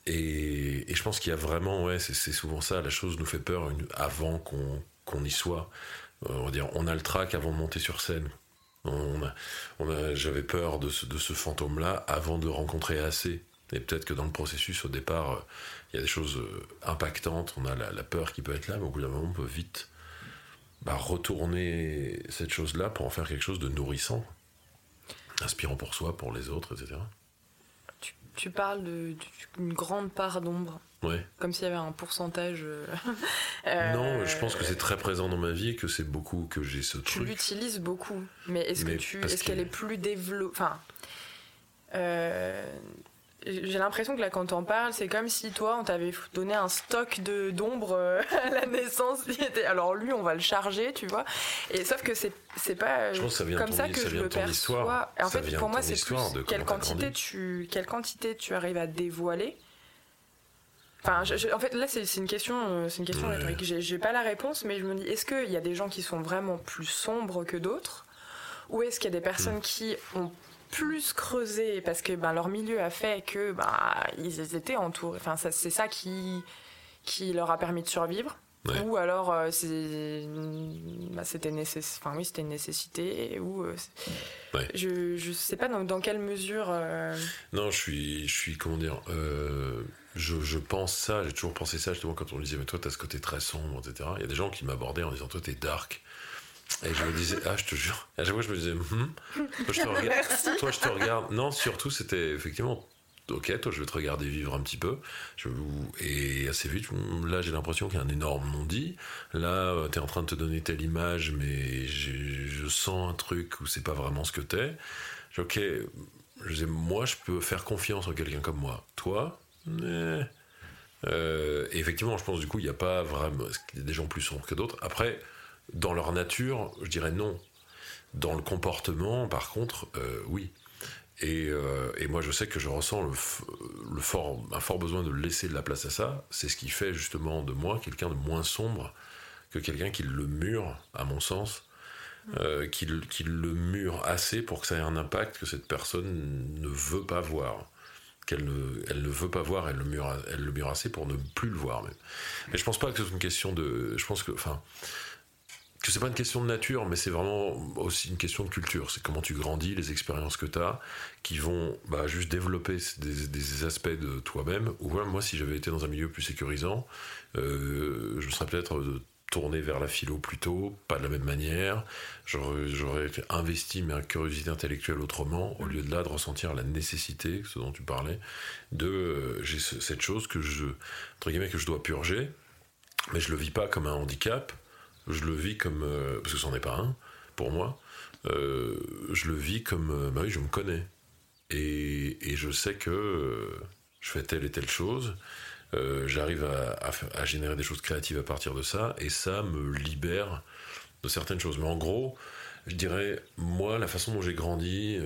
Et, je pense qu'il y a vraiment, ouais, c'est souvent ça, la chose nous fait peur avant qu'on y soit. Euh, on dire, on a le trac avant de monter sur scène. On j'avais peur de ce, fantôme-là avant de rencontrer assez. Et peut-être que dans le processus, au départ, euh, il y a des choses euh, impactantes, on a la, peur qui peut être là, mais au bout d'un moment, on peut vite bah, retourner cette chose-là pour en faire quelque chose de nourrissant, inspirant pour soi, pour les autres, etc. Tu, parles d'une grande part d'ombre. Comme s'il y avait un pourcentage. Euh, non, je pense que c'est très présent dans ma vie et que c'est beaucoup que j'ai ce truc. Tu l'utilises beaucoup, mais est-ce que tu, est-ce qu'elle est plus développée? Enfin, euh, j'ai l'impression que là, quand on parle, c'est comme si toi, on t'avait donné un stock de d'ombre euh, à la naissance. Alors lui, on va le charger, tu vois. Et sauf que c'est c'est pas comme ça que je le perçois. En fait, pour moi, c'est plus quelle quantité tu quelle quantité tu arrives à dévoiler Enfin, en fait, là, c'est une question, c'est une question rhétorique. J'ai pas la réponse, mais je me dis, est-ce qu'il y a des gens qui sont vraiment plus sombres que d'autres, ou est-ce qu'il y a des personnes hmm. qui ont plus creusé parce que ben, leur milieu a fait que bah, ils étaient entourés. Enfin, c'est ça qui, qui leur a permis de survivre. Ou alors euh, bah, c'était enfin, oui, une nécessité. Ou euh, je je sais pas dans, dans quelle mesure. Euh, non, je suis je suis comment dire. Je, je, pense ça, j'ai toujours pensé ça justement quand on me disait mais toi t'as ce côté très sombre, etc. Il y a des gens qui m'abordaient en disant toi t'es dark. Et je me disais, ah, je te jure. À chaque fois, je me disais, hmm, toi, je te regarde. toi, je te regarde. Non, surtout, c'était effectivement, ok, toi, je vais te regarder vivre un petit peu. Je, et assez vite, là, j'ai l'impression qu'il y a un énorme non-dit. Là, tu es en train de te donner telle image, mais je sens un truc où c'est pas vraiment ce que t'es. Ok, je disais, moi, je peux faire confiance en quelqu'un comme moi. Toi, euh, et effectivement, je pense du coup, il n'y a pas vraiment. Il y a des gens plus sombres que d'autres. Après, dans leur nature, je dirais non. Dans le comportement, par contre, euh, oui. Euh, et, moi, je sais que je ressens le, fort, un fort besoin de laisser de la place à ça. C'est ce qui fait justement de moi quelqu'un de moins sombre que quelqu'un qui le mure, à mon sens, euh, qui, le mure assez pour que ça ait un impact que cette personne ne veut pas voir. Qu'elle ne, elle ne veut pas voir, elle le, mure, elle le mure assez pour ne plus le voir même. Mais je pense pas que c'est une question de. Je pense que. Enfin que c'est pas une question de nature, mais c'est vraiment aussi une question de culture. C'est comment tu grandis, les expériences que tu as, qui vont bah, juste développer des, aspects de toi-même. Ou moi, si j'avais été dans un milieu plus sécurisant, euh, je serais peut-être tourné vers la philo plus tôt, pas de la même manière. J'aurais investi ma curiosité intellectuelle autrement, au lieu de là de ressentir la nécessité, ce dont tu parlais, de euh, j'ai cette chose que je, entre guillemets, que je dois purger, mais je le vis pas comme un handicap je le vis comme. Euh, parce que c'en est pas un, pour moi. Euh, je le vis comme. Euh, bah oui, je me connais. Et, je sais que je fais telle et telle chose. J'arrive à, générer des choses créatives à partir de ça. Et ça me libère de certaines choses. Mais en gros, je dirais, moi, la façon dont j'ai grandi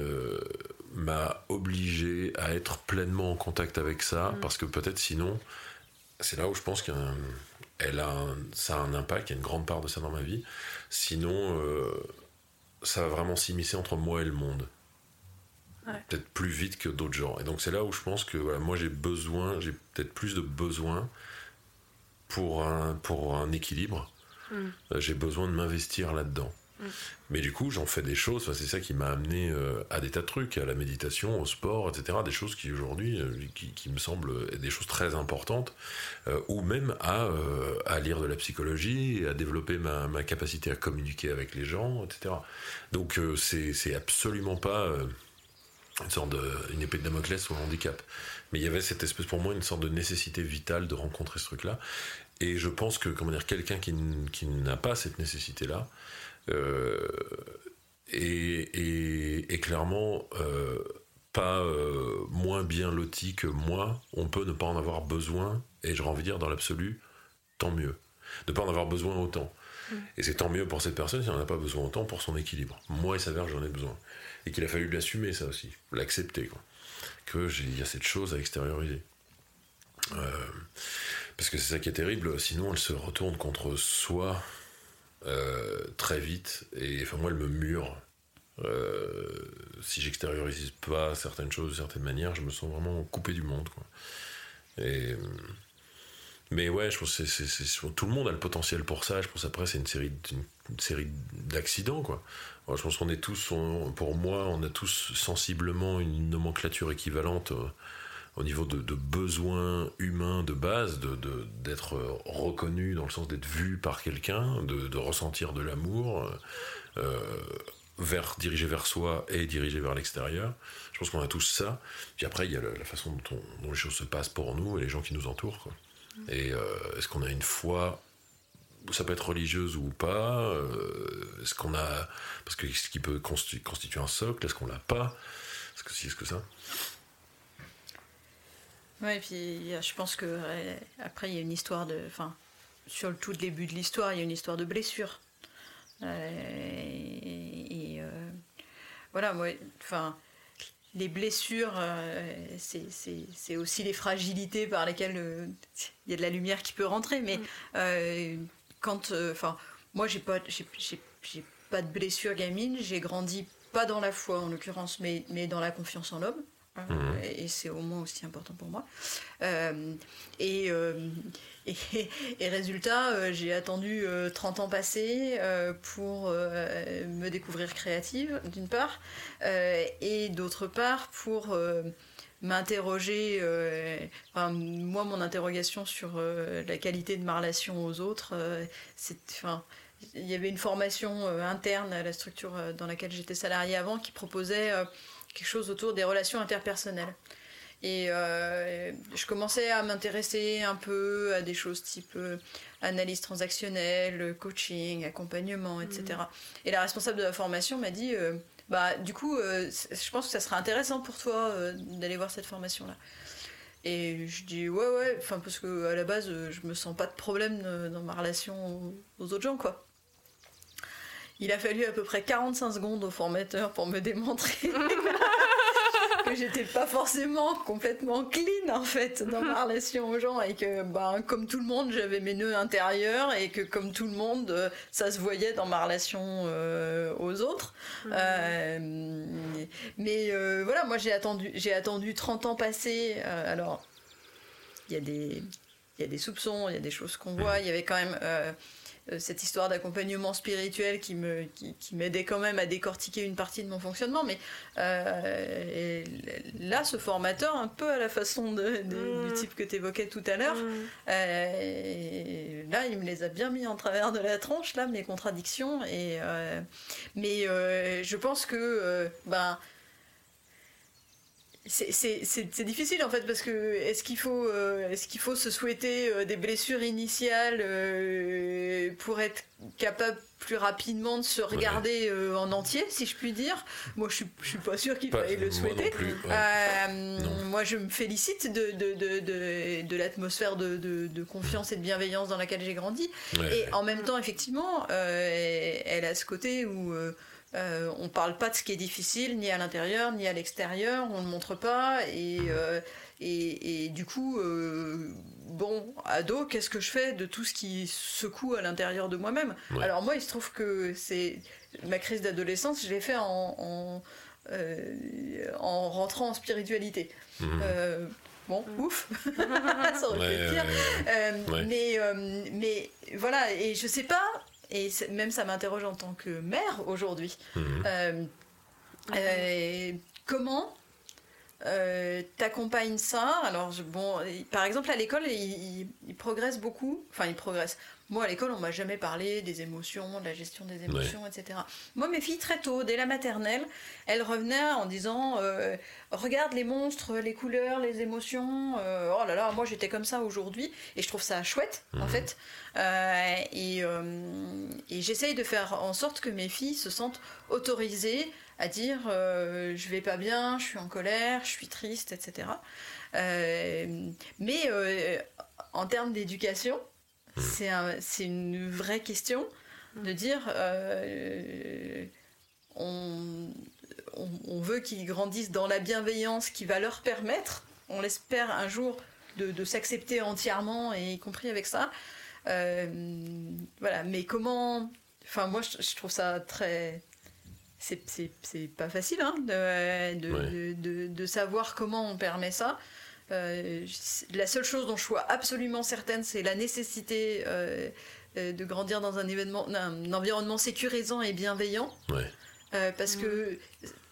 m'a obligé à être pleinement en contact avec ça. Mm. Parce que peut-être sinon, c'est là où je pense qu'il y a un elle a ça a un impact, il y a une grande part de ça dans ma vie. Sinon, euh, ça va vraiment s'immiscer entre moi et le monde. Peut-être plus vite que d'autres gens. Et donc c'est là où je pense que moi j'ai besoin, j'ai peut-être plus de besoin pour un, pour un équilibre. Mm. Euh, j'ai besoin de m'investir là-dedans. Mais du coup, j'en fais des choses. c'est ça qui m'a amené euh, à des tas de trucs, à la méditation, au sport, etc. Des choses qui aujourd'hui, euh, qui, me semblent des choses très importantes, euh, ou même à, à, lire de la psychologie, à développer ma, ma, capacité à communiquer avec les gens, etc. Donc, c'est absolument pas une sorte de, une épée de Damoclès ou un handicap. Mais il y avait cette espèce, pour moi, une sorte de nécessité vitale de rencontrer ce truc-là. Et je pense que, comment dire, quelqu'un qui, qui n'a pas cette nécessité-là, euh, et, clairement euh, pas euh, moins bien loti que moi, on peut ne pas en avoir besoin, et j'aurais envie de dire dans l'absolu, tant mieux. Ne pas en avoir besoin autant. Mm. Et c'est tant mieux pour cette personne si on n'en a pas besoin autant pour son équilibre. Moi, il s'avère que j'en ai besoin. Et qu'il a fallu l'assumer, ça aussi, l'accepter. Que il y a cette chose à extérioriser. parce que c'est ça qui est terrible, sinon elle se retourne contre soi euh, très vite. Et enfin, moi, elle me mure. Euh, si j'extériorise pas certaines choses de certaines manières, je me sens vraiment coupé du monde. Quoi. Mais ouais, je pense que c'est, tout le monde a le potentiel pour ça. Je pense après, c'est une série, série d'accidents. Quoi. je pense qu'on est tous, pour moi, on a tous sensiblement une nomenclature équivalente euh, au niveau de, besoins humains de base, d'être de, reconnu dans le sens d'être vu par quelqu'un, de, ressentir de l'amour, euh, dirigé vers soi et dirigé vers l'extérieur. Je pense qu'on a tous ça. Puis après, il y a la, façon dont, les choses se passent pour nous et les gens qui nous entourent. Et euh, est-ce qu'on a une foi ça peut être religieuse ou pas euh, Est-ce qu'on a parce que ce qui peut constituer un socle Est-ce qu'on l'a pas Est-ce que si, est-ce que ça? Et puis je pense que après il y a une histoire de, enfin, sur le tout début de l'histoire, il y a une histoire de blessure. Euh, et, euh, voilà, moi, enfin, les blessures, c'est aussi les fragilités par lesquelles il y a de la lumière qui peut rentrer. Mais mm. quand, enfin, moi j'ai pas, pas de blessure gamine, j'ai grandi pas dans la foi en l'occurrence, mais, mais dans la confiance en l'homme. Hein, mhm. Et c'est au moins aussi important pour moi. Euh, et, euh, et, résultat, euh, j'ai attendu 30 ans passés pour me découvrir créative, d'une part, et d'autre part pour m'interroger. moi, mon interrogation sur la qualité de ma relation aux autres, c'est. Enfin, il y avait une formation interne à la structure dans laquelle j'étais salariée avant qui proposait quelque chose autour des relations interpersonnelles. Et euh, je commençais à m'intéresser un peu à des choses type euh, analyse transactionnelle, coaching, accompagnement, etc. Mm. Et la responsable de la formation m'a dit, euh, bah du coup, je pense que ça serait intéressant pour toi d'aller voir cette formation-là. Et je dis ouais ouais, enfin parce que à la base, je me sens pas de problème dans ma relation aux autres gens quoi. Il a fallu à peu près 45 secondes au formateur pour me démontrer que j'étais pas forcément complètement clean en fait dans ma relation aux gens et que ben, comme tout le monde j'avais mes nœuds intérieurs et que comme tout le monde euh, ça se voyait dans ma relation euh, aux autres. Euh, mais voilà, moi j'ai attendu, j'ai attendu 30 ans passés. alors il y a des il y a des soupçons, il y a des choses qu'on voit. Il y avait quand même cette histoire d'accompagnement spirituel qui me qui, m'aidait quand même à décortiquer une partie de mon fonctionnement mais euh, là ce formateur un peu à la façon de, du mmh. type que tu évoquais tout à l'heure mmh. euh, là il me les a bien mis en travers de la tronche là mes contradictions et mais je pense que ben c'est difficile en fait parce que est-ce qu'il faut euh, est-ce qu'il faut se souhaiter euh, des blessures initiales euh, pour être capable plus rapidement de se regarder en entier si je puis dire? Moi je suis, je suis pas sûr qu'il faille le souhaiter. moi je me félicite de de, de, de, l'atmosphère de, de, confiance et de bienveillance dans laquelle j'ai grandi. Et en même temps effectivement elle a ce côté où euh, on parle pas de ce qui est difficile, ni à l'intérieur, ni à l'extérieur, on ne montre pas. Et, euh, et, du coup, euh, bon, ado, qu'est-ce que je fais de tout ce qui secoue à l'intérieur de moi-même? Alors moi, il se trouve que c'est ma crise d'adolescence, je l'ai fait en, en, en, rentrant en spiritualité. Bon, ouf, ça aurait pu être pire. mais, mais voilà, et je sais pas, et même ça m'interroge en tant que mère aujourd'hui. Mhm. Euh, euh, comment euh, t'accompagnes ça? Alors, bon, par exemple, à l'école, il, progresse beaucoup. Enfin, il progresse. Moi, à l'école, on m'a jamais parlé des émotions, de la gestion des émotions, etc. Moi, mes filles, très tôt, dès la maternelle, elles revenaient en disant euh, Regarde les monstres, les couleurs, les émotions. Euh, oh là là, moi, j'étais comme ça aujourd'hui. Et je trouve ça chouette, en mhm. fait. Euh, et, et j'essaye de faire en sorte que mes filles se sentent autorisées à dire Je vais pas bien, je suis en colère, je suis triste, etc. mais en termes d'éducation, c'est une vraie question de dire euh, on, veut qu'ils grandissent dans la bienveillance qui va leur permettre, on l'espère un jour, de, s'accepter entièrement et y compris avec ça. Euh, voilà, mais comment. Enfin, moi, je, trouve ça très. C'est pas facile hein, de, de, savoir comment on permet ça. Euh, la seule chose dont je suis absolument certaine, c'est la nécessité euh, euh, de grandir dans un, événement, un, environnement sécurisant et bienveillant. parce que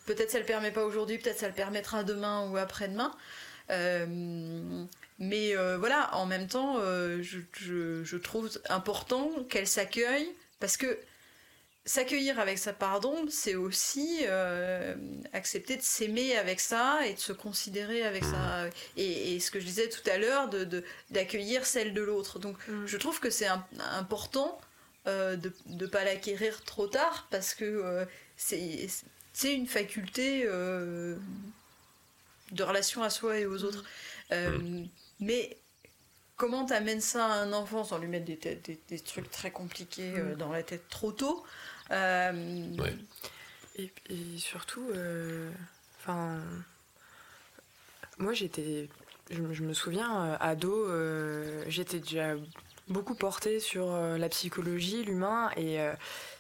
peut-être ça le permet pas aujourd'hui, peut-être ça le permettra demain ou après-demain. mais voilà, en même temps, je, je, trouve important qu'elle s'accueille parce que S'accueillir avec sa pardon, c'est aussi euh, accepter de s'aimer avec ça et de se considérer avec ça. Et, ce que je disais tout à l'heure, de, d'accueillir celle de l'autre. Donc mmh. je trouve que c'est important euh, de ne pas l'acquérir trop tard parce que euh, c'est, une faculté de relation à soi et aux autres. Mmh. Mais comment t'amènes ça à un enfant sans lui mettre des, des, des trucs très compliqués dans la tête trop tôt euh, et, surtout, euh, Enfin, moi j'étais, je, me souviens, ado, j'étais déjà beaucoup portée sur la psychologie, l'humain, et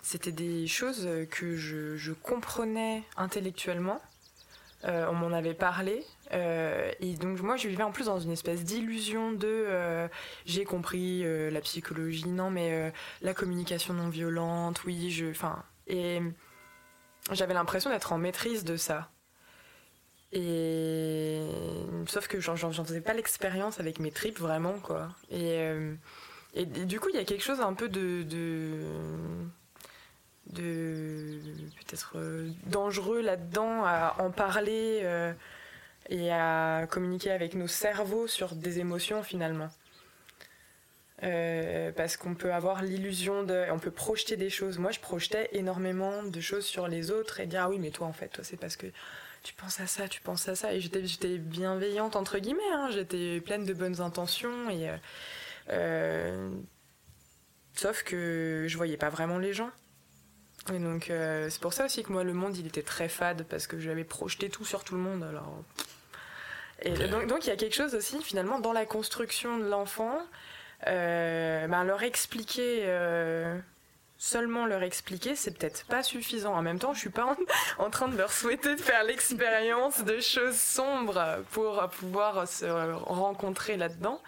c'était des choses que je comprenais intellectuellement euh, on m'en avait parlé. Euh, et donc moi, je vivais en plus dans une espèce d'illusion de euh, j'ai compris la psychologie, non mais la communication non violente, oui, je, enfin, et j'avais l'impression d'être en maîtrise de ça. Et sauf que j'en faisais pas l'expérience avec mes tripes vraiment quoi. Et, et, du coup, il y a quelque chose un peu de de peut-être euh, dangereux là-dedans à en parler euh, et à communiquer avec nos cerveaux sur des émotions finalement. Euh, parce qu'on peut avoir l'illusion de, on peut projeter des choses. Moi, je projetais énormément de choses sur les autres et dire ah oui, mais toi en fait, toi c'est parce que tu penses à ça, tu penses à ça. Et j'étais, bienveillante entre guillemets. Hein. J'étais pleine de bonnes intentions et sauf que je voyais pas vraiment les gens. Et donc euh, c'est pour ça aussi que moi le monde il était très fade parce que j'avais projeté tout sur tout le monde alors. Et donc, il y a quelque chose aussi finalement dans la construction de l'enfant, euh, ben, leur expliquer euh, seulement leur expliquer, c'est peut-être pas suffisant. En même temps, je suis pas en, train de leur souhaiter de faire l'expérience de choses sombres pour pouvoir se rencontrer là-dedans.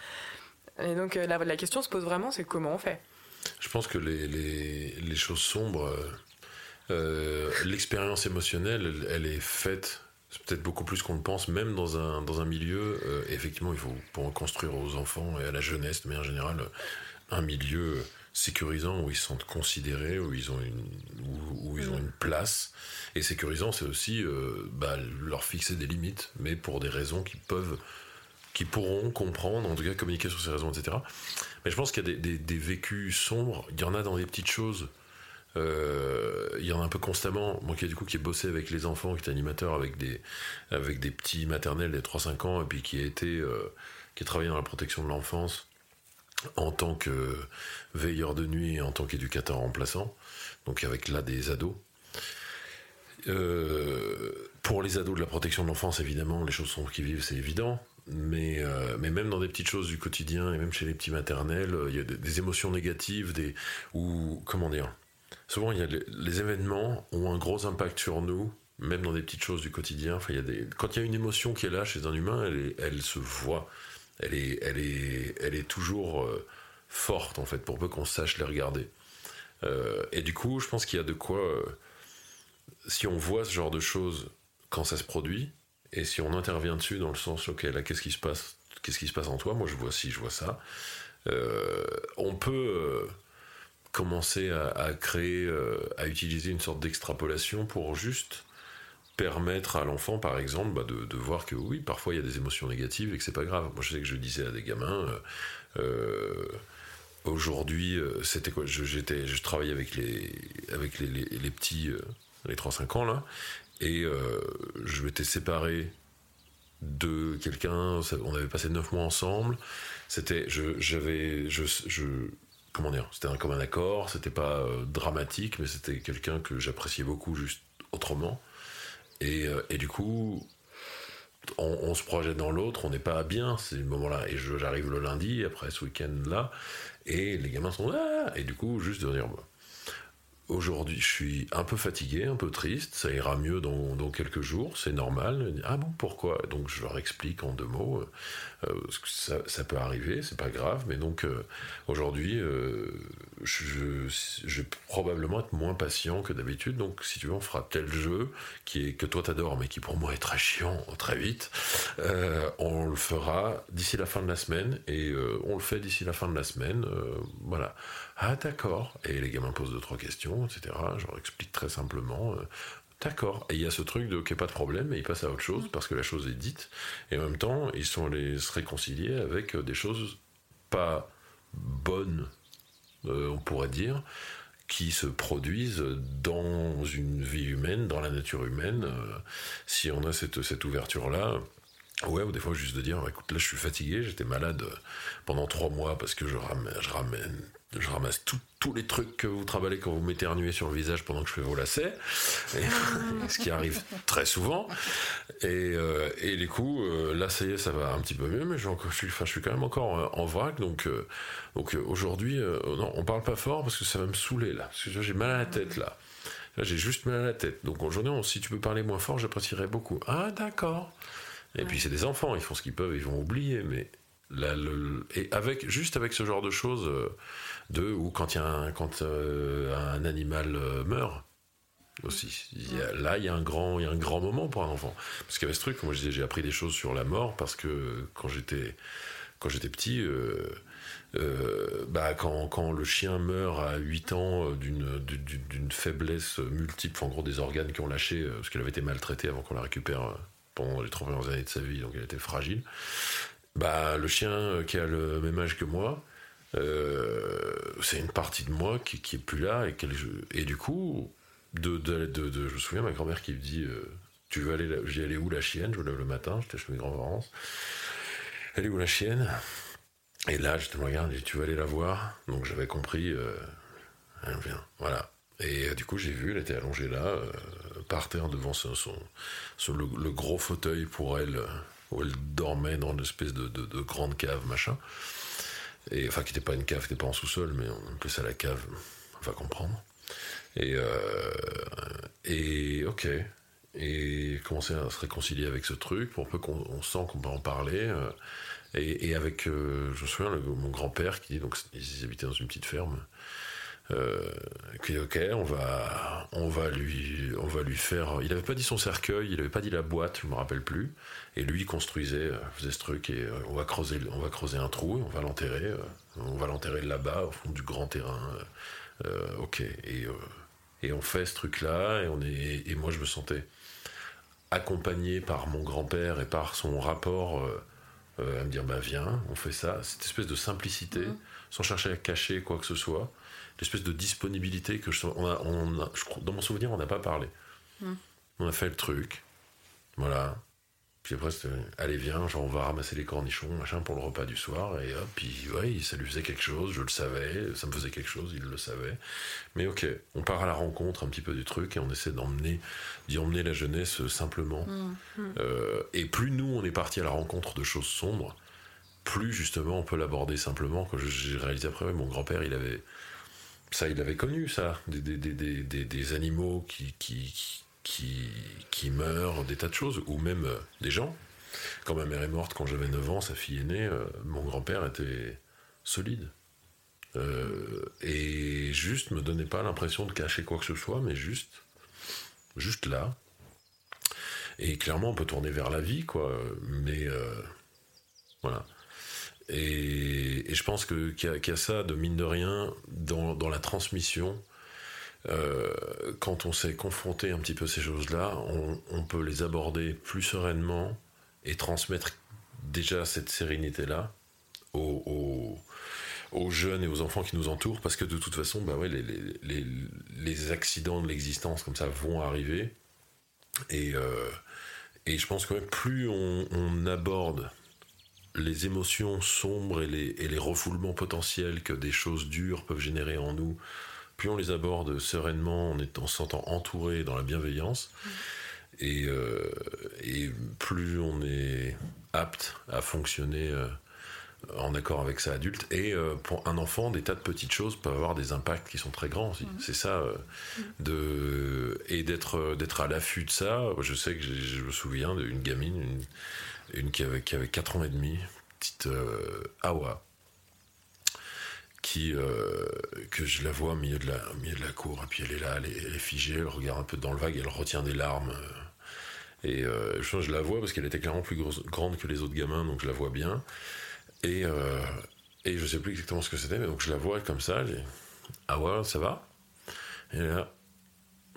Et donc la, la question se pose vraiment, c'est comment on fait? Je pense que les, les, choses sombres, euh, euh, l'expérience émotionnelle, elle, est faite c'est peut-être beaucoup plus qu'on le pense, même dans un, dans un milieu, euh, effectivement, il faut pour construire aux enfants et à la jeunesse, de manière générale, un milieu sécurisant où ils se sentent considérés, où ils ont une, où, ils ont une place. Et sécurisant, c'est aussi bah, leur fixer des limites, mais pour des raisons qui peuvent, qui pourront comprendre, en tout cas communiquer sur ces raisons, etc. Mais je pense qu'il y a des, vécus sombres. Il y en a dans des petites choses. Euh, il y en a un peu constamment. Moi qui du coup qui ai bossé avec les enfants, qui est animateur avec des avec des petits maternels des 3-5 ans et puis qui a été euh, qui a travaillé dans la protection de l'enfance en tant que veilleur de nuit et en tant qu'éducateur remplaçant. Donc avec là des ados. Euh, pour les ados de la protection de l'enfance, évidemment, les choses qu'ils vivent, c'est évident. Mais, mais même dans des petites choses du quotidien et même chez les petits maternels, il y a des, émotions négatives, des, ou comment dire Souvent, les, événements ont un gros impact sur nous, même dans des petites choses du quotidien. Enfin, il y a des, quand il y a une émotion qui est là chez un humain, elle, se voit. Elle est, elle est, elle est toujours euh, forte, en fait, pour peu qu'on sache les regarder. et du coup, je pense qu'il y a de quoi. si on voit ce genre de choses quand ça se produit, et si on intervient dessus dans le sens, ok, là, qu'est-ce qui se passe Qu'est-ce qui se passe en toi? Moi, je vois ci, je vois ça. Euh, on peut euh, commencer à, créer, euh, à utiliser une sorte d'extrapolation pour juste permettre à l'enfant, par exemple, bah, de, voir que oui, parfois il y a des émotions négatives et que c'est pas grave. Moi, je sais que je disais à des gamins. Aujourd'hui, c'était quoi J'étais, je travaillais avec les, avec les, petits, les 3-5 ans là, et euh, je m'étais séparé de quelqu'un, on avait passé neuf mois ensemble. C'était, j'avais, je, comment dire, c'était un commun accord, c'était pas euh, dramatique, mais c'était quelqu'un que j'appréciais beaucoup juste autrement. Et, euh, du coup, on, se projette dans l'autre, on n'est pas bien ces moments-là. Et j'arrive le lundi, après ce week-end-là, et les gamins sont là, et du coup, juste de dire, Aujourd'hui, je suis un peu fatigué, un peu triste. Ça ira mieux dans, quelques jours, c'est normal. Ah bon, pourquoi? Donc je leur explique en deux mots. Euh, ça, ça, peut arriver, c'est pas grave. Mais donc euh, aujourd'hui, euh, je, je, vais probablement être moins patient que d'habitude. Donc si tu veux, on fera tel jeu qui est que toi t'adores, mais qui pour moi est très chiant très vite. on le fera d'ici la fin de la semaine et on le fait d'ici la fin de la semaine. voilà. Ah d'accord. Et les gamins posent deux trois questions, etc. Je leur explique très simplement. Euh, d'accord. Et il y a ce truc de ok, pas de problème, et ils passent à autre chose parce que la chose est dite. Et en même temps, ils sont allés se réconcilier avec euh, des choses pas bonnes, euh, on pourrait dire, qui se produisent dans une vie humaine, dans la nature humaine. si on a cette, cette ouverture-là, Ouais, ou des fois juste de dire, écoute, là je suis fatigué, j'étais malade pendant trois mois parce que je ramène, je ramène je ramasse tous les trucs que vous travaillez quand vous m'éternuez sur le visage pendant que je fais vos lacets, ce qui arrive très souvent. Et, euh, et du coup, euh, là, ça y est, ça va un petit peu mieux, mais je, suis, enfin, je suis quand même encore euh, en vrac. Donc, donc aujourd'hui, non, on parle pas fort parce que ça va me saouler là. Parce que j'ai mal à la tête là. j'ai juste mal à la tête. Donc aujourd'hui, si tu peux parler moins fort, j'apprécierais beaucoup. Ah, d'accord. Et puis c'est des enfants, ils font ce qu'ils peuvent, ils vont oublier, mais et avec juste avec ce genre de choses euh, ou quand il euh, un animal euh, meurt aussi là il y a un grand il y a un grand moment pour un enfant parce qu'il y avait ce truc moi j'ai appris des choses sur la mort parce que quand j'étais petit bah, quand, le chien meurt à 8 ans d'une, faiblesse multiple, en gros des organes qui ont lâché, parce qu'elle avait été maltraitée avant qu'on la récupère pendant les trois premières années de sa vie, donc elle était fragile. Bah, le chien euh, qui a le même âge que moi, euh, c'est une partie de moi qui, est plus là et, du coup, de, je me souviens ma grand-mère qui me dit euh, Tu veux aller, j'y allais où la chienne? Je me lève le matin, j'étais chez mes grands-parents. Elle est où la chienne? Et là, je te regarde, dis Tu veux aller la voir? Donc j'avais compris, elle vient, voilà. Et du coup, j'ai vu, elle était allongée là, par terre devant son, son, le, gros fauteuil pour elle où elle dormait dans une espèce de, grande cave, machin. Et, enfin, qui n'était pas une cave, qui n'était pas en sous-sol, mais on appelait ça la cave, on va comprendre. Et, euh, et ok. Et commencer à se réconcilier avec ce truc, pour peu qu'on sent qu'on peut en parler. Euh, et, avec, euh, je me souviens, mon grand-père qui donc ils habitaient dans une petite ferme, euh, ok, on va, on va lui, on va lui faire. Il n'avait pas dit son cercueil, il n'avait pas dit la boîte, je me rappelle plus. Et lui il construisait, euh, faisait ce truc et euh, on va creuser, on va creuser un trou, et on va l'enterrer, euh, on va l'enterrer là-bas au fond du grand terrain. ok, et et on fait ce truc-là et on est, et moi je me sentais accompagné par mon grand-père et par son rapport. à me dire bah viens on fait ça cette espèce de simplicité mmh. sans chercher à cacher quoi que ce soit l'espèce de disponibilité que je, on a, on dans mon souvenir, on n'a pas parlé. Hmm. On a fait le truc, voilà. Puis après, allez, viens, genre, on va ramasser les cornichons, machin, pour le repas du soir. Et hop, puis, ouais, ça lui faisait quelque chose, je le savais, ça me faisait quelque chose, il le savait. Mais ok, on part à la rencontre un petit peu du truc et on essaie d'emmener, d'y emmener la jeunesse simplement. Hmm. Euh, et plus nous, on est parti à la rencontre de choses sombres, plus justement on peut l'aborder simplement. Quand j'ai réalisé après, mon grand-père, il avait ça, il avait connu, ça. Des, animaux qui, qui, qui, meurent, des tas de choses, ou même euh, des gens. Quand ma mère est morte, quand j'avais 9 ans, sa fille est née, euh, mon grand-père était solide. Euh, et juste me donnait pas l'impression de cacher quoi que ce soit, mais juste, juste là. Et clairement, on peut tourner vers la vie, quoi. Mais voilà. Et, je pense qu'il y, a ça de mine de rien dans, la transmission. Euh, quand on s'est confronté un petit peu ces choses-là, on, peut les aborder plus sereinement et transmettre déjà cette sérénité-là aux, jeunes et aux enfants qui nous entourent, parce que de toute façon, bah ouais, les, accidents de l'existence comme ça vont arriver. Et, euh, je pense que plus on aborde les émotions sombres et les, et les refoulements potentiels que des choses dures peuvent générer en nous, plus on les aborde sereinement en, étant, se sentant entouré dans la bienveillance, et, euh, et, plus on est apte à fonctionner euh, en accord avec sa adulte. Et euh, pour un enfant, des tas de petites choses peuvent avoir des impacts qui sont très grands aussi. Mmh. C'est ça, mmh. de, et d'être, d'être à l'affût de ça. Je sais que je me souviens d'une gamine, une, une qui avait, qui avait 4 ans et demi, petite euh, Awa, qui, euh, que je la vois au milieu de la, cour, et puis elle est là, elle est, figée, elle regarde un peu dans le vague, elle retient des larmes. Euh, et je, je la vois parce qu'elle était clairement plus grande que les autres gamins, donc je la vois bien. Et, et je sais plus exactement ce que c'était, mais donc je la vois comme ça, dis Awa, ça va? Et là,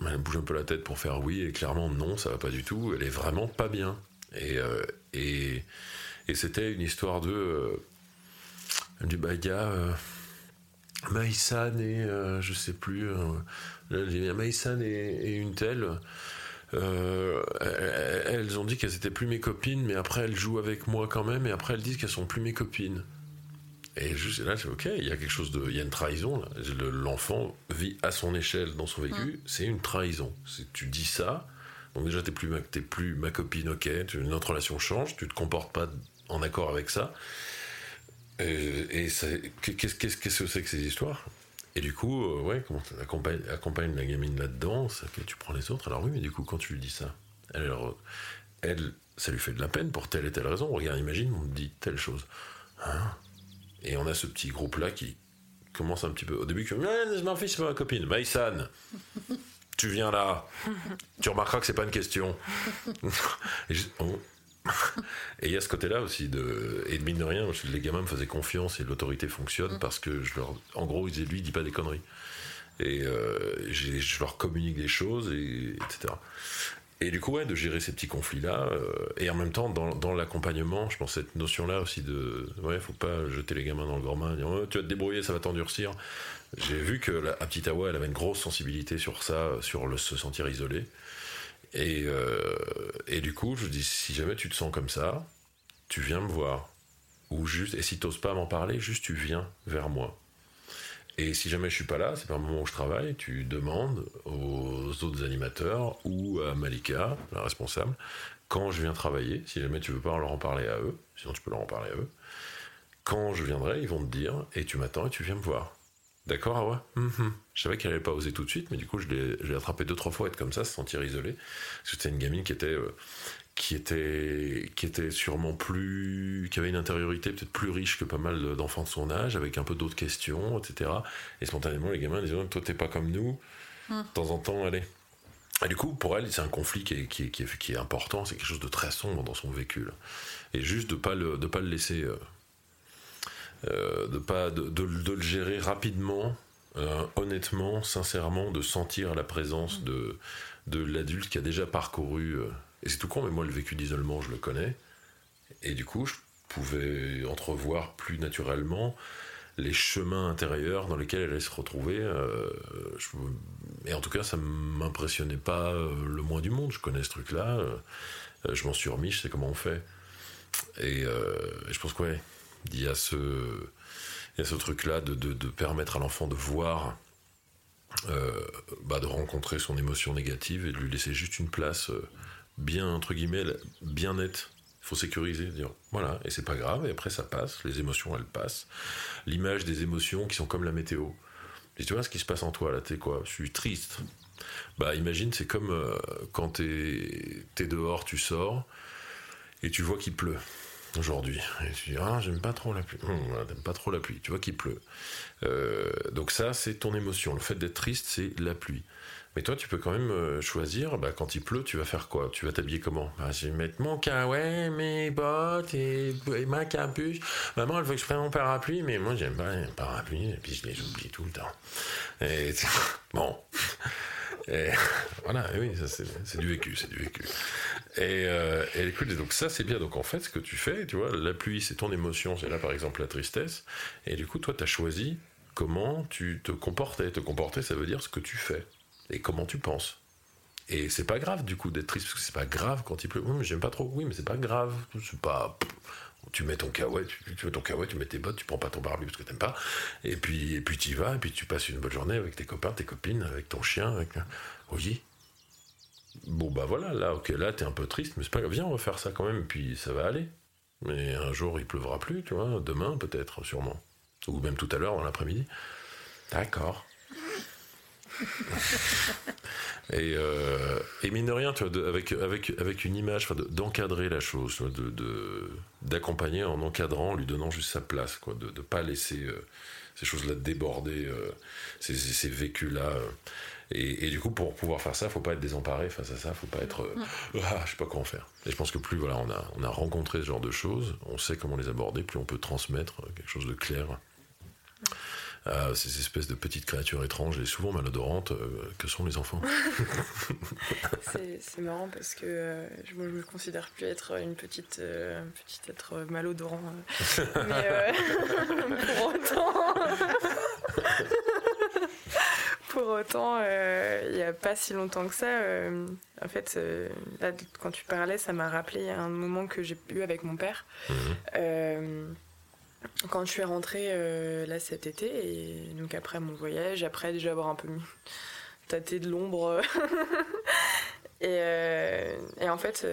elle bouge un peu la tête pour faire oui, et clairement non, ça va pas du tout, elle est vraiment pas bien. Et, euh, et, et c'était une histoire de. Euh, du bah, il y a. Euh, Maïsan et. je sais plus. Maïsan et, et, une telle. elles ont dit qu'elles étaient plus mes copines, mais après elles jouent avec moi quand même, et après elles disent qu'elles sont plus mes copines. Et juste là, c'est ok, il y a quelque chose de, il y a une trahison. L'enfant vit à son échelle dans son vécu, c'est une trahison. Tu dis ça, donc déjà t'es plus, plus ma copine, ok, notre relation change, tu te comportes pas en accord avec ça. Et, qu'est-ce que c'est que ces histoires? Et du coup, euh, ouais, comment accompagne, la gamine là-dedans, tu prends les autres? Alors oui, mais du coup, quand tu lui dis ça, elle, elle, ça lui fait de la peine pour telle et telle raison. Regarde, imagine, on me dit telle chose. Hein? Et on a ce petit groupe-là qui commence un petit peu. Au début, qui fait Mon fils, c'est ma copine. Maïsan, tu viens là. tu remarqueras que c'est pas une question. et il y a ce côté-là aussi de et de mine de rien, les gamins me faisaient confiance et l'autorité fonctionne mm. parce que je leur, en gros, ils disaient lui, il dit pas des conneries. Et euh, je leur communique des choses, et, etc. Et du coup, ouais, de gérer ces petits conflits-là, euh, et en même temps, dans, dans l'accompagnement, je pense cette notion-là aussi de, ouais, faut pas jeter les gamins dans le grand bain, dire, oh, tu vas te débrouiller, ça va t'endurcir. J'ai vu que la, elle avait une grosse sensibilité sur ça, sur le se sentir isolé. Et, euh, du coup, je dis, si jamais tu te sens comme ça, tu viens me voir. Ou juste, et si t'oses pas m'en parler, juste tu viens vers moi. Et si jamais je suis pas là, c'est pas un moment où je travaille, tu demandes aux autres animateurs ou à Malika, la responsable, quand je viens travailler, si jamais tu veux pas leur en parler à eux, sinon tu peux leur en parler à eux, quand je viendrai, ils vont te dire, et tu m'attends et tu viens me voir. D'accord, ah ouais mhm. Je savais qu'elle allait pas oser tout de suite, mais du coup, je l'ai attrapé deux, trois fois, être comme ça, se sentir isolé. Parce que c'était une gamine qui était, euh, qui était, qui était sûrement plus, qui avait une intériorité peut-être plus riche que pas mal d'enfants de son âge, avec un peu d'autres questions, etc. Et spontanément, les gamins disaient, toi, t'es pas comme nous. Hmm. De temps en temps, allez. Et du coup, pour elle, c'est un conflit qui est, qui est, qui est, important, c'est quelque chose de très sombre dans son vécu. Et juste de pas le, de pas le laisser, euh, euh, de pas, de, de, le gérer rapidement, euh, honnêtement, sincèrement, de sentir la présence de, de l'adulte qui a déjà parcouru et c'est tout con, mais moi, le vécu d'isolement, je le connais. Et du coup, je pouvais entrevoir plus naturellement les chemins intérieurs dans lesquels elle allait se retrouver. Euh, et en tout cas, ça m'impressionnait pas euh, le moins du monde. Je connais ce truc-là. Euh, je m'en suis remis, je sais comment on fait. Et, je pense qu'il il y a ce, ce truc-là de, de, permettre à l'enfant de voir, bah, de rencontrer son émotion négative et de lui laisser juste une place bien, entre guillemets, bien nette. Il faut sécuriser, dire voilà, et c'est pas grave, et après ça passe, les émotions elles passent. L'image des émotions qui sont comme la météo. Et tu vois ce qui se passe en toi là, t'es quoi? Je suis triste. Bah imagine, c'est comme euh, quand t'es es dehors, tu sors, et tu vois qu'il pleut aujourd'hui. Et tu dis, ah, j'aime pas trop la pluie. Hum, pas trop la pluie. Tu vois qu'il pleut. Euh, donc ça, c'est ton émotion. Le fait d'être triste, c'est la pluie. Mais toi, tu peux quand même euh, choisir, bah, quand il pleut, tu vas faire quoi? Tu vas t'habiller comment? Bah, Je vais mettre mon caouet, mes bottes et, ma capuche. Maman, elle veut que je prenne mon parapluie, mais moi, j'aime pas les parapluies, et puis je les oublie tout le temps. Bon. Et, voilà, oui, c'est du vécu, c'est du vécu. Et, euh, et écoute, donc ça, c'est bien. Donc en fait, ce que tu fais, tu vois, la pluie, c'est ton émotion, c'est là par exemple la tristesse. Et du coup, toi, tu as choisi comment tu te comportais. Te comporter, ça veut dire ce que tu fais et comment tu penses. Et c'est pas grave du coup d'être triste parce que c'est pas grave quand il pleut. Oui, mais j'aime pas trop. Oui, mais c'est pas grave. C'est pas. Tu mets ton kawaii, tu, ton tu mets tes bottes, tu prends pas ton barbie parce que t'aimes pas. Et puis, et puis tu y vas, et puis tu passes une bonne journée avec tes copains, tes copines, avec ton chien, avec. Oui. Bon bah voilà, là, ok, là t'es un peu triste, mais c'est pas grave. Viens, on va faire ça quand même, et puis ça va aller. Mais un jour il pleuvra plus, tu vois. Demain peut-être, sûrement. Ou même tout à l'heure dans l'après-midi. D'accord. et, euh, et, mine de rien, tu vois, avec, avec, avec une image, d'encadrer la chose, de, d'accompagner en encadrant, en lui donnant juste sa place, quoi, de ne pas laisser euh, ces choses-là déborder, euh, ces, ces vécus-là. Euh. Et, et, du coup, pour pouvoir faire ça, faut pas être désemparé face à ça, faut pas être, ah, je sais pas comment faire. Et je pense que plus voilà, on a, on a rencontré ce genre de choses, on sait comment les aborder, plus on peut transmettre quelque chose de clair à ces espèces de petites créatures étranges et souvent malodorantes euh, que sont les enfants. c'est marrant parce que euh, je ne me considère plus être une petite, euh, petite être malodorant. mais pour autant. pour autant, il n'y a pas si longtemps que ça. en fait, là, quand tu parlais, ça m'a rappelé un moment que j'ai eu avec mon père. Mhm. Quand je suis rentrée là cet été, et donc après mon voyage, après déjà avoir un peu tâté de l'ombre. et, et, en fait,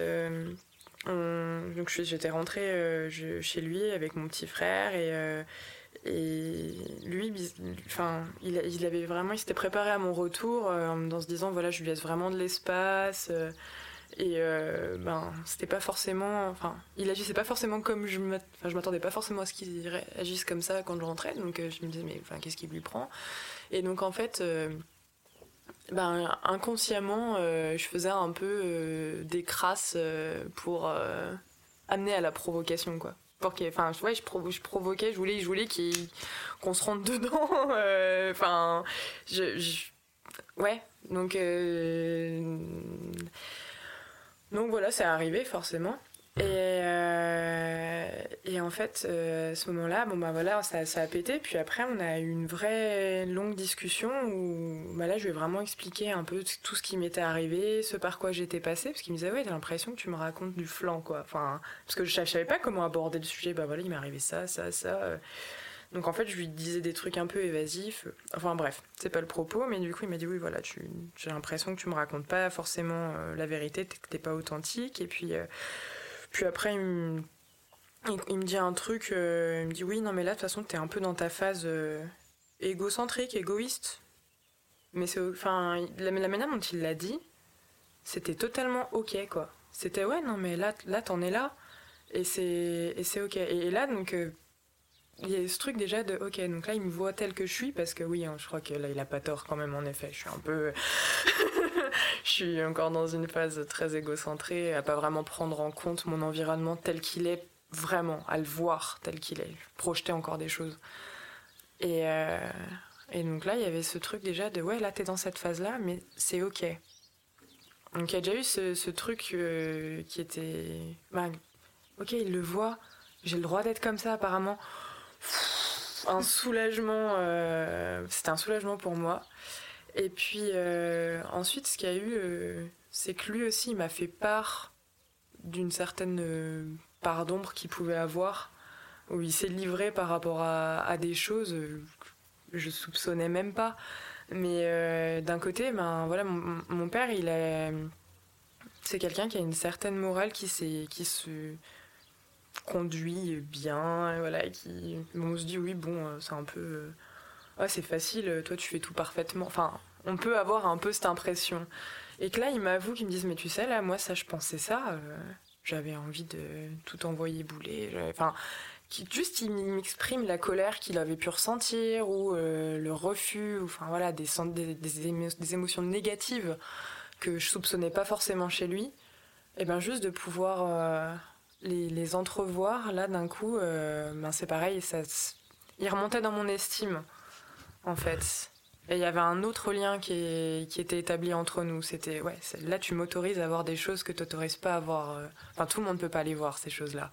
donc j'étais rentrée chez lui avec mon petit frère et lui, enfin, il, vraiment, il s'était préparé à mon retour euh, en se disant voilà, je lui laisse vraiment de l'espace. Euh, et euh, ben, c'était pas forcément, enfin, il agissait pas forcément comme je m'attendais pas forcément à ce qu'il agisse comme ça quand je rentrais. Donc je me disais mais enfin, qu'est-ce qui lui prend? Et donc en fait. ben, inconsciemment, je faisais un peu des crasses pour amener à la provocation, quoi enfin ouais je, je, provoquais je voulais je voulais qu'on se rentre dedans euh, enfin je, ouais donc euh, donc voilà c'est arrivé forcément et, euh, et en fait, euh, ce moment-là, bon bah voilà, ça, a pété. Puis après, on a eu une vraie longue discussion où bah là, je lui ai vraiment expliqué un peu tout ce qui m'était arrivé, ce par quoi j'étais passée, parce qu'il me disait ouais, t'as l'impression que tu me racontes du flanc, quoi. Enfin, parce que je, je savais pas comment aborder le sujet. Bah voilà, il m'est arrivé ça, ça, ça. Donc en fait, je lui disais des trucs un peu évasifs. Enfin bref, c'est pas le propos, mais du coup, il m'a dit oui, voilà, j'ai l'impression que tu me racontes pas forcément euh, la vérité, que t'es pas authentique. Et puis puis après, il me, dit un truc, euh, il me dit oui, non, mais là, de toute façon, t'es un peu dans ta phase euh, égocentrique, égoïste. Mais c'est, enfin, la, manière dont il l'a dit, c'était totalement ok, quoi. C'était ouais, non, mais là, là, t'en es là, et c'est, et c'est ok. Et, là, donc, euh, il y a ce truc déjà de ok, donc là, il me voit tel que je suis, parce que oui, hein, je crois que là, il a pas tort quand même, en effet. Je suis un peu. je suis encore dans une phase très égocentrée, à pas vraiment prendre en compte mon environnement tel qu'il est, vraiment, à le voir tel qu'il est, projeter encore des choses. Et, euh, et donc là, il y avait ce truc déjà de ouais, là, t'es dans cette phase-là, mais c'est ok. Donc il y a déjà eu ce, truc euh, qui était. Bah, ok, il le voit, j'ai le droit d'être comme ça apparemment. Un soulagement, euh, c'était un soulagement pour moi. Et puis euh, ensuite, ce qu'il y a eu, euh, c'est que lui aussi, il m'a fait part d'une certaine part d'ombre qu'il pouvait avoir, où il s'est livré par rapport à, des choses que je soupçonnais même pas. Mais d'un côté, ben voilà, mon, père, il est, c'est quelqu'un qui a une certaine morale qui qui se conduit bien, voilà, qui, on se dit oui, bon, c'est un peu ah, c'est facile, toi tu fais tout parfaitement. Enfin, on peut avoir un peu cette impression. Et que là, il m'avoue qu'il me disent, mais tu sais, là, moi, ça, je pensais ça. Euh, j'avais envie de tout envoyer bouler. Enfin, juste, il m'exprime la colère qu'il avait pu ressentir ou euh, le refus, ou, enfin voilà, des, des, des, émotions négatives que je soupçonnais pas forcément chez lui. Et bien, juste de pouvoir euh, les, les, entrevoir, là, d'un coup, ben, c'est pareil, ça, il remontait dans mon estime en fait. Et il y avait un autre lien qui, était établi entre nous. C'était, ouais, là tu m'autorises à voir des choses que tu n'autorises pas à voir. Euh, enfin, tout le monde ne peut pas les voir, ces choses-là.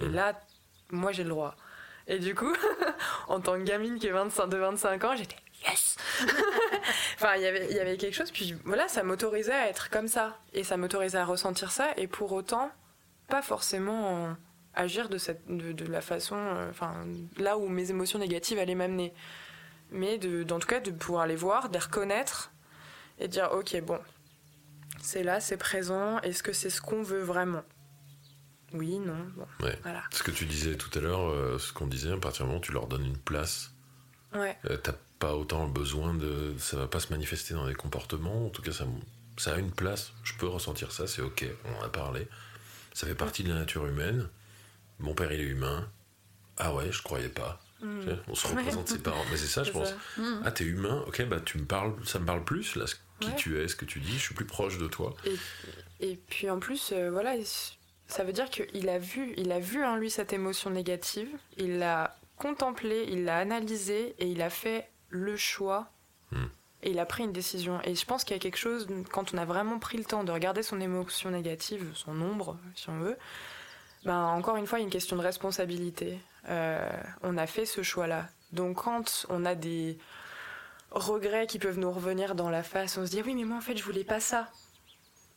Et là, moi j'ai le droit. Et du coup, en tant que gamine qui est 25, de 25 ans, j'étais yes Enfin, il y avait quelque chose, puis voilà, ça m'autorisait à être comme ça. Et ça m'autorisait à ressentir ça, et pour autant, pas forcément agir de, cette, de, de la façon. Euh, enfin, là où mes émotions négatives allaient m'amener mais de, en tout cas de pouvoir les voir, de les reconnaître et dire ok bon, c'est là, c'est présent, est-ce que c'est ce qu'on veut vraiment? Oui, non, bon, voilà. Ce que tu disais tout à l'heure, euh, ce qu'on disait, à partir du moment où tu leur donnes une place, ouais. Euh, t'as pas autant besoin de... Ça va pas se manifester dans des comportements, en tout cas ça, ça a une place, je peux ressentir ça, c'est ok, on en a parlé, ça fait partie de la nature humaine, mon père il est humain, ah ouais, je croyais pas. Mm. On se représente ses parents. Mais c'est ça, je pense. Mm. Ah, t'es humain, ok, bah tu me parles, ça me parle plus, là, qui tu es, ce que tu dis, je suis plus proche de toi. Et, puis en plus, euh, voilà, ça veut dire qu'il a vu, il a vu en lui cette émotion négative, il l'a contemplé, il l'a analysé et il a fait le choix. Mm. Il a pris une décision. Et je pense qu'il y a quelque chose, quand on a vraiment pris le temps de regarder son émotion négative, son ombre, si on veut, ben, encore une fois, il y a une question de responsabilité. Euh, on a fait ce choix-là. Donc quand on a des regrets qui peuvent nous revenir dans la face, on se dit oui mais moi en fait je voulais pas ça.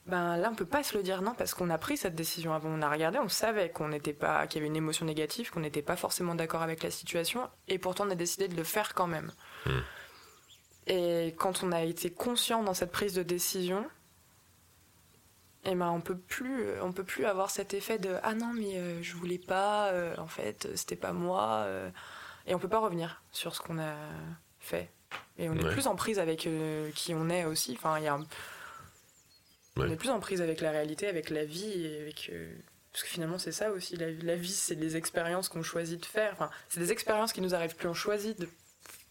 ben là on peut pas se le dire non parce qu'on a pris cette décision avant on a regardé on savait qu'on n'était pas qu'il y avait une émotion négative qu'on n'était pas forcément d'accord avec la situation et pourtant on a décidé de le faire quand même Hmm. Et quand on a été conscient dans cette prise de décision et ben on peut plus on peut plus avoir cet effet de ah non mais euh, je voulais pas euh, en fait c'était pas moi euh, et on peut pas revenir sur ce qu'on a fait et on est plus en prise avec euh, qui on est aussi enfin il y a un- on est plus en prise avec la réalité, avec la vie, et avec euh, parce que finalement c'est ça aussi la, la vie, c'est des expériences qu'on choisit de faire. Enfin, c'est des expériences qui nous arrivent. Plus on choisit de,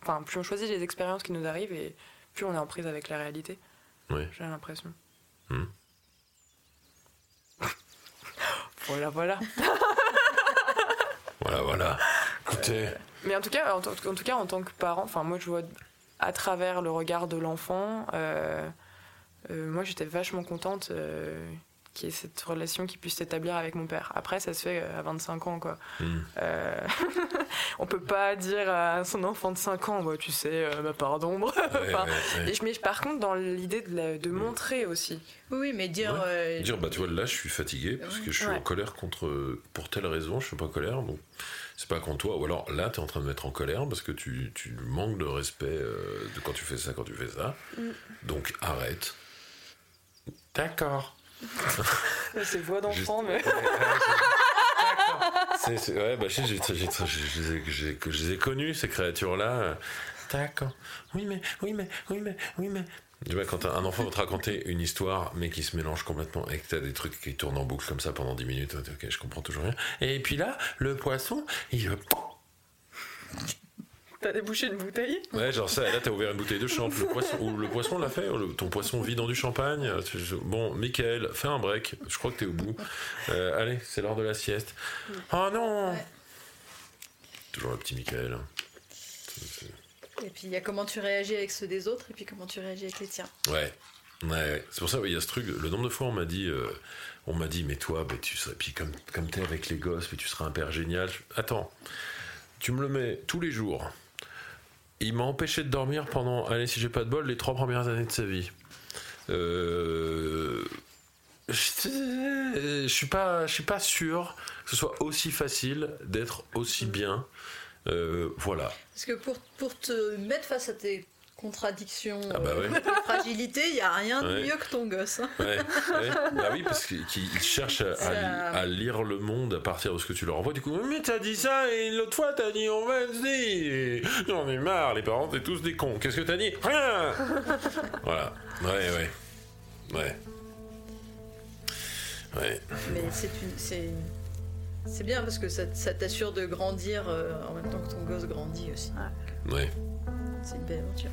enfin plus on choisit les expériences qui nous arrivent et plus on est en prise avec la réalité. Ouais. J'ai l'impression. Hmm. voilà, voilà. Voilà, voilà. Écoutez, Mais en tout cas, en, tout cas, en tant que parent, enfin moi je vois à travers le regard de l'enfant, euh, euh, moi j'étais vachement contente qu'il y ait cette relation qui puisse s'établir avec mon père. Après, ça se fait euh, à 25 ans, quoi. Euh, on peut pas dire à son enfant de 5 ans, bah, tu sais, euh, ma part d'ombre. ouais, Enfin, ouais, mais par contre, dans l'idée de, la- de montrer aussi. Oui, mais dire. Ouais. euh, Dire, bah tu vois, là je suis fatigué parce que je suis Ouais. en colère contre. Pour telle raison, je suis pas en colère, donc c'est pas contre toi. Ou alors là, tu es en train de mettre en colère parce que tu, tu manques de respect euh, de quand tu fais ça, quand tu fais ça. Mm. Donc arrête. D'accord. C'est voix d'enfant, mais. C'est- ouais, bah, je les ai connus, ces créatures-là. D'accord. Oui, mais, oui, mais, oui, mais, oui, mais. Tu vois, quand un enfant va te raconter une histoire, mais qui se mélange complètement, et que t'as des trucs qui tournent en boucle comme ça pendant 10 minutes, ok, je comprends toujours rien. Et puis là, le poisson, il. T'as débouché une bouteille Ouais, genre ça, là t'as ouvert une bouteille de champ. Le poisson, ou le poisson l'a fait, ou le- ton poisson vit dans du champagne. Je- Bon, Michael, fais un break. Je crois que t'es au bout. Euh, allez, c'est l'heure de la sieste. Oh non Ouais. Toujours le petit Michael. Et puis il y a comment tu réagis avec ceux des autres et puis comment tu réagis avec les tiens. Ouais. Ouais, c'est pour ça, ouais, il y a ce truc. Le nombre de fois, on m'a dit, euh, on m'a dit, mais toi, bah, tu serais, puis comme, comme t'es avec les gosses, mais tu seras un père génial. Attends, tu me le mets tous les jours. Il m'a empêché de dormir pendant, allez, si j'ai pas de bol, les trois premières années de sa vie. Euh, je, suis pas, je suis pas sûr que ce soit aussi facile d'être aussi bien. Euh, voilà. Parce que pour, pour te mettre face à tes contradictions, Ah bah euh, ouais. tes fragilités, il n'y a rien de Ouais. mieux que ton gosse. hein. Ouais, ouais. Bah oui, parce qu'ils cherchent à, lire le monde à partir de ce que tu leur envoies. Du coup, mais t'as dit ça et l'autre fois t'as dit on va se dire. J'en ai marre, les parents, c'est tous des cons. Qu'est-ce que t'as dit? Rien Voilà. Ouais, ouais. Ouais. Ouais. Mais c'est une, c'est, c'est bien parce que ça, ça t'assure de grandir euh, en même temps que ton gosse grandit aussi. Ouais. C'est une belle aventure.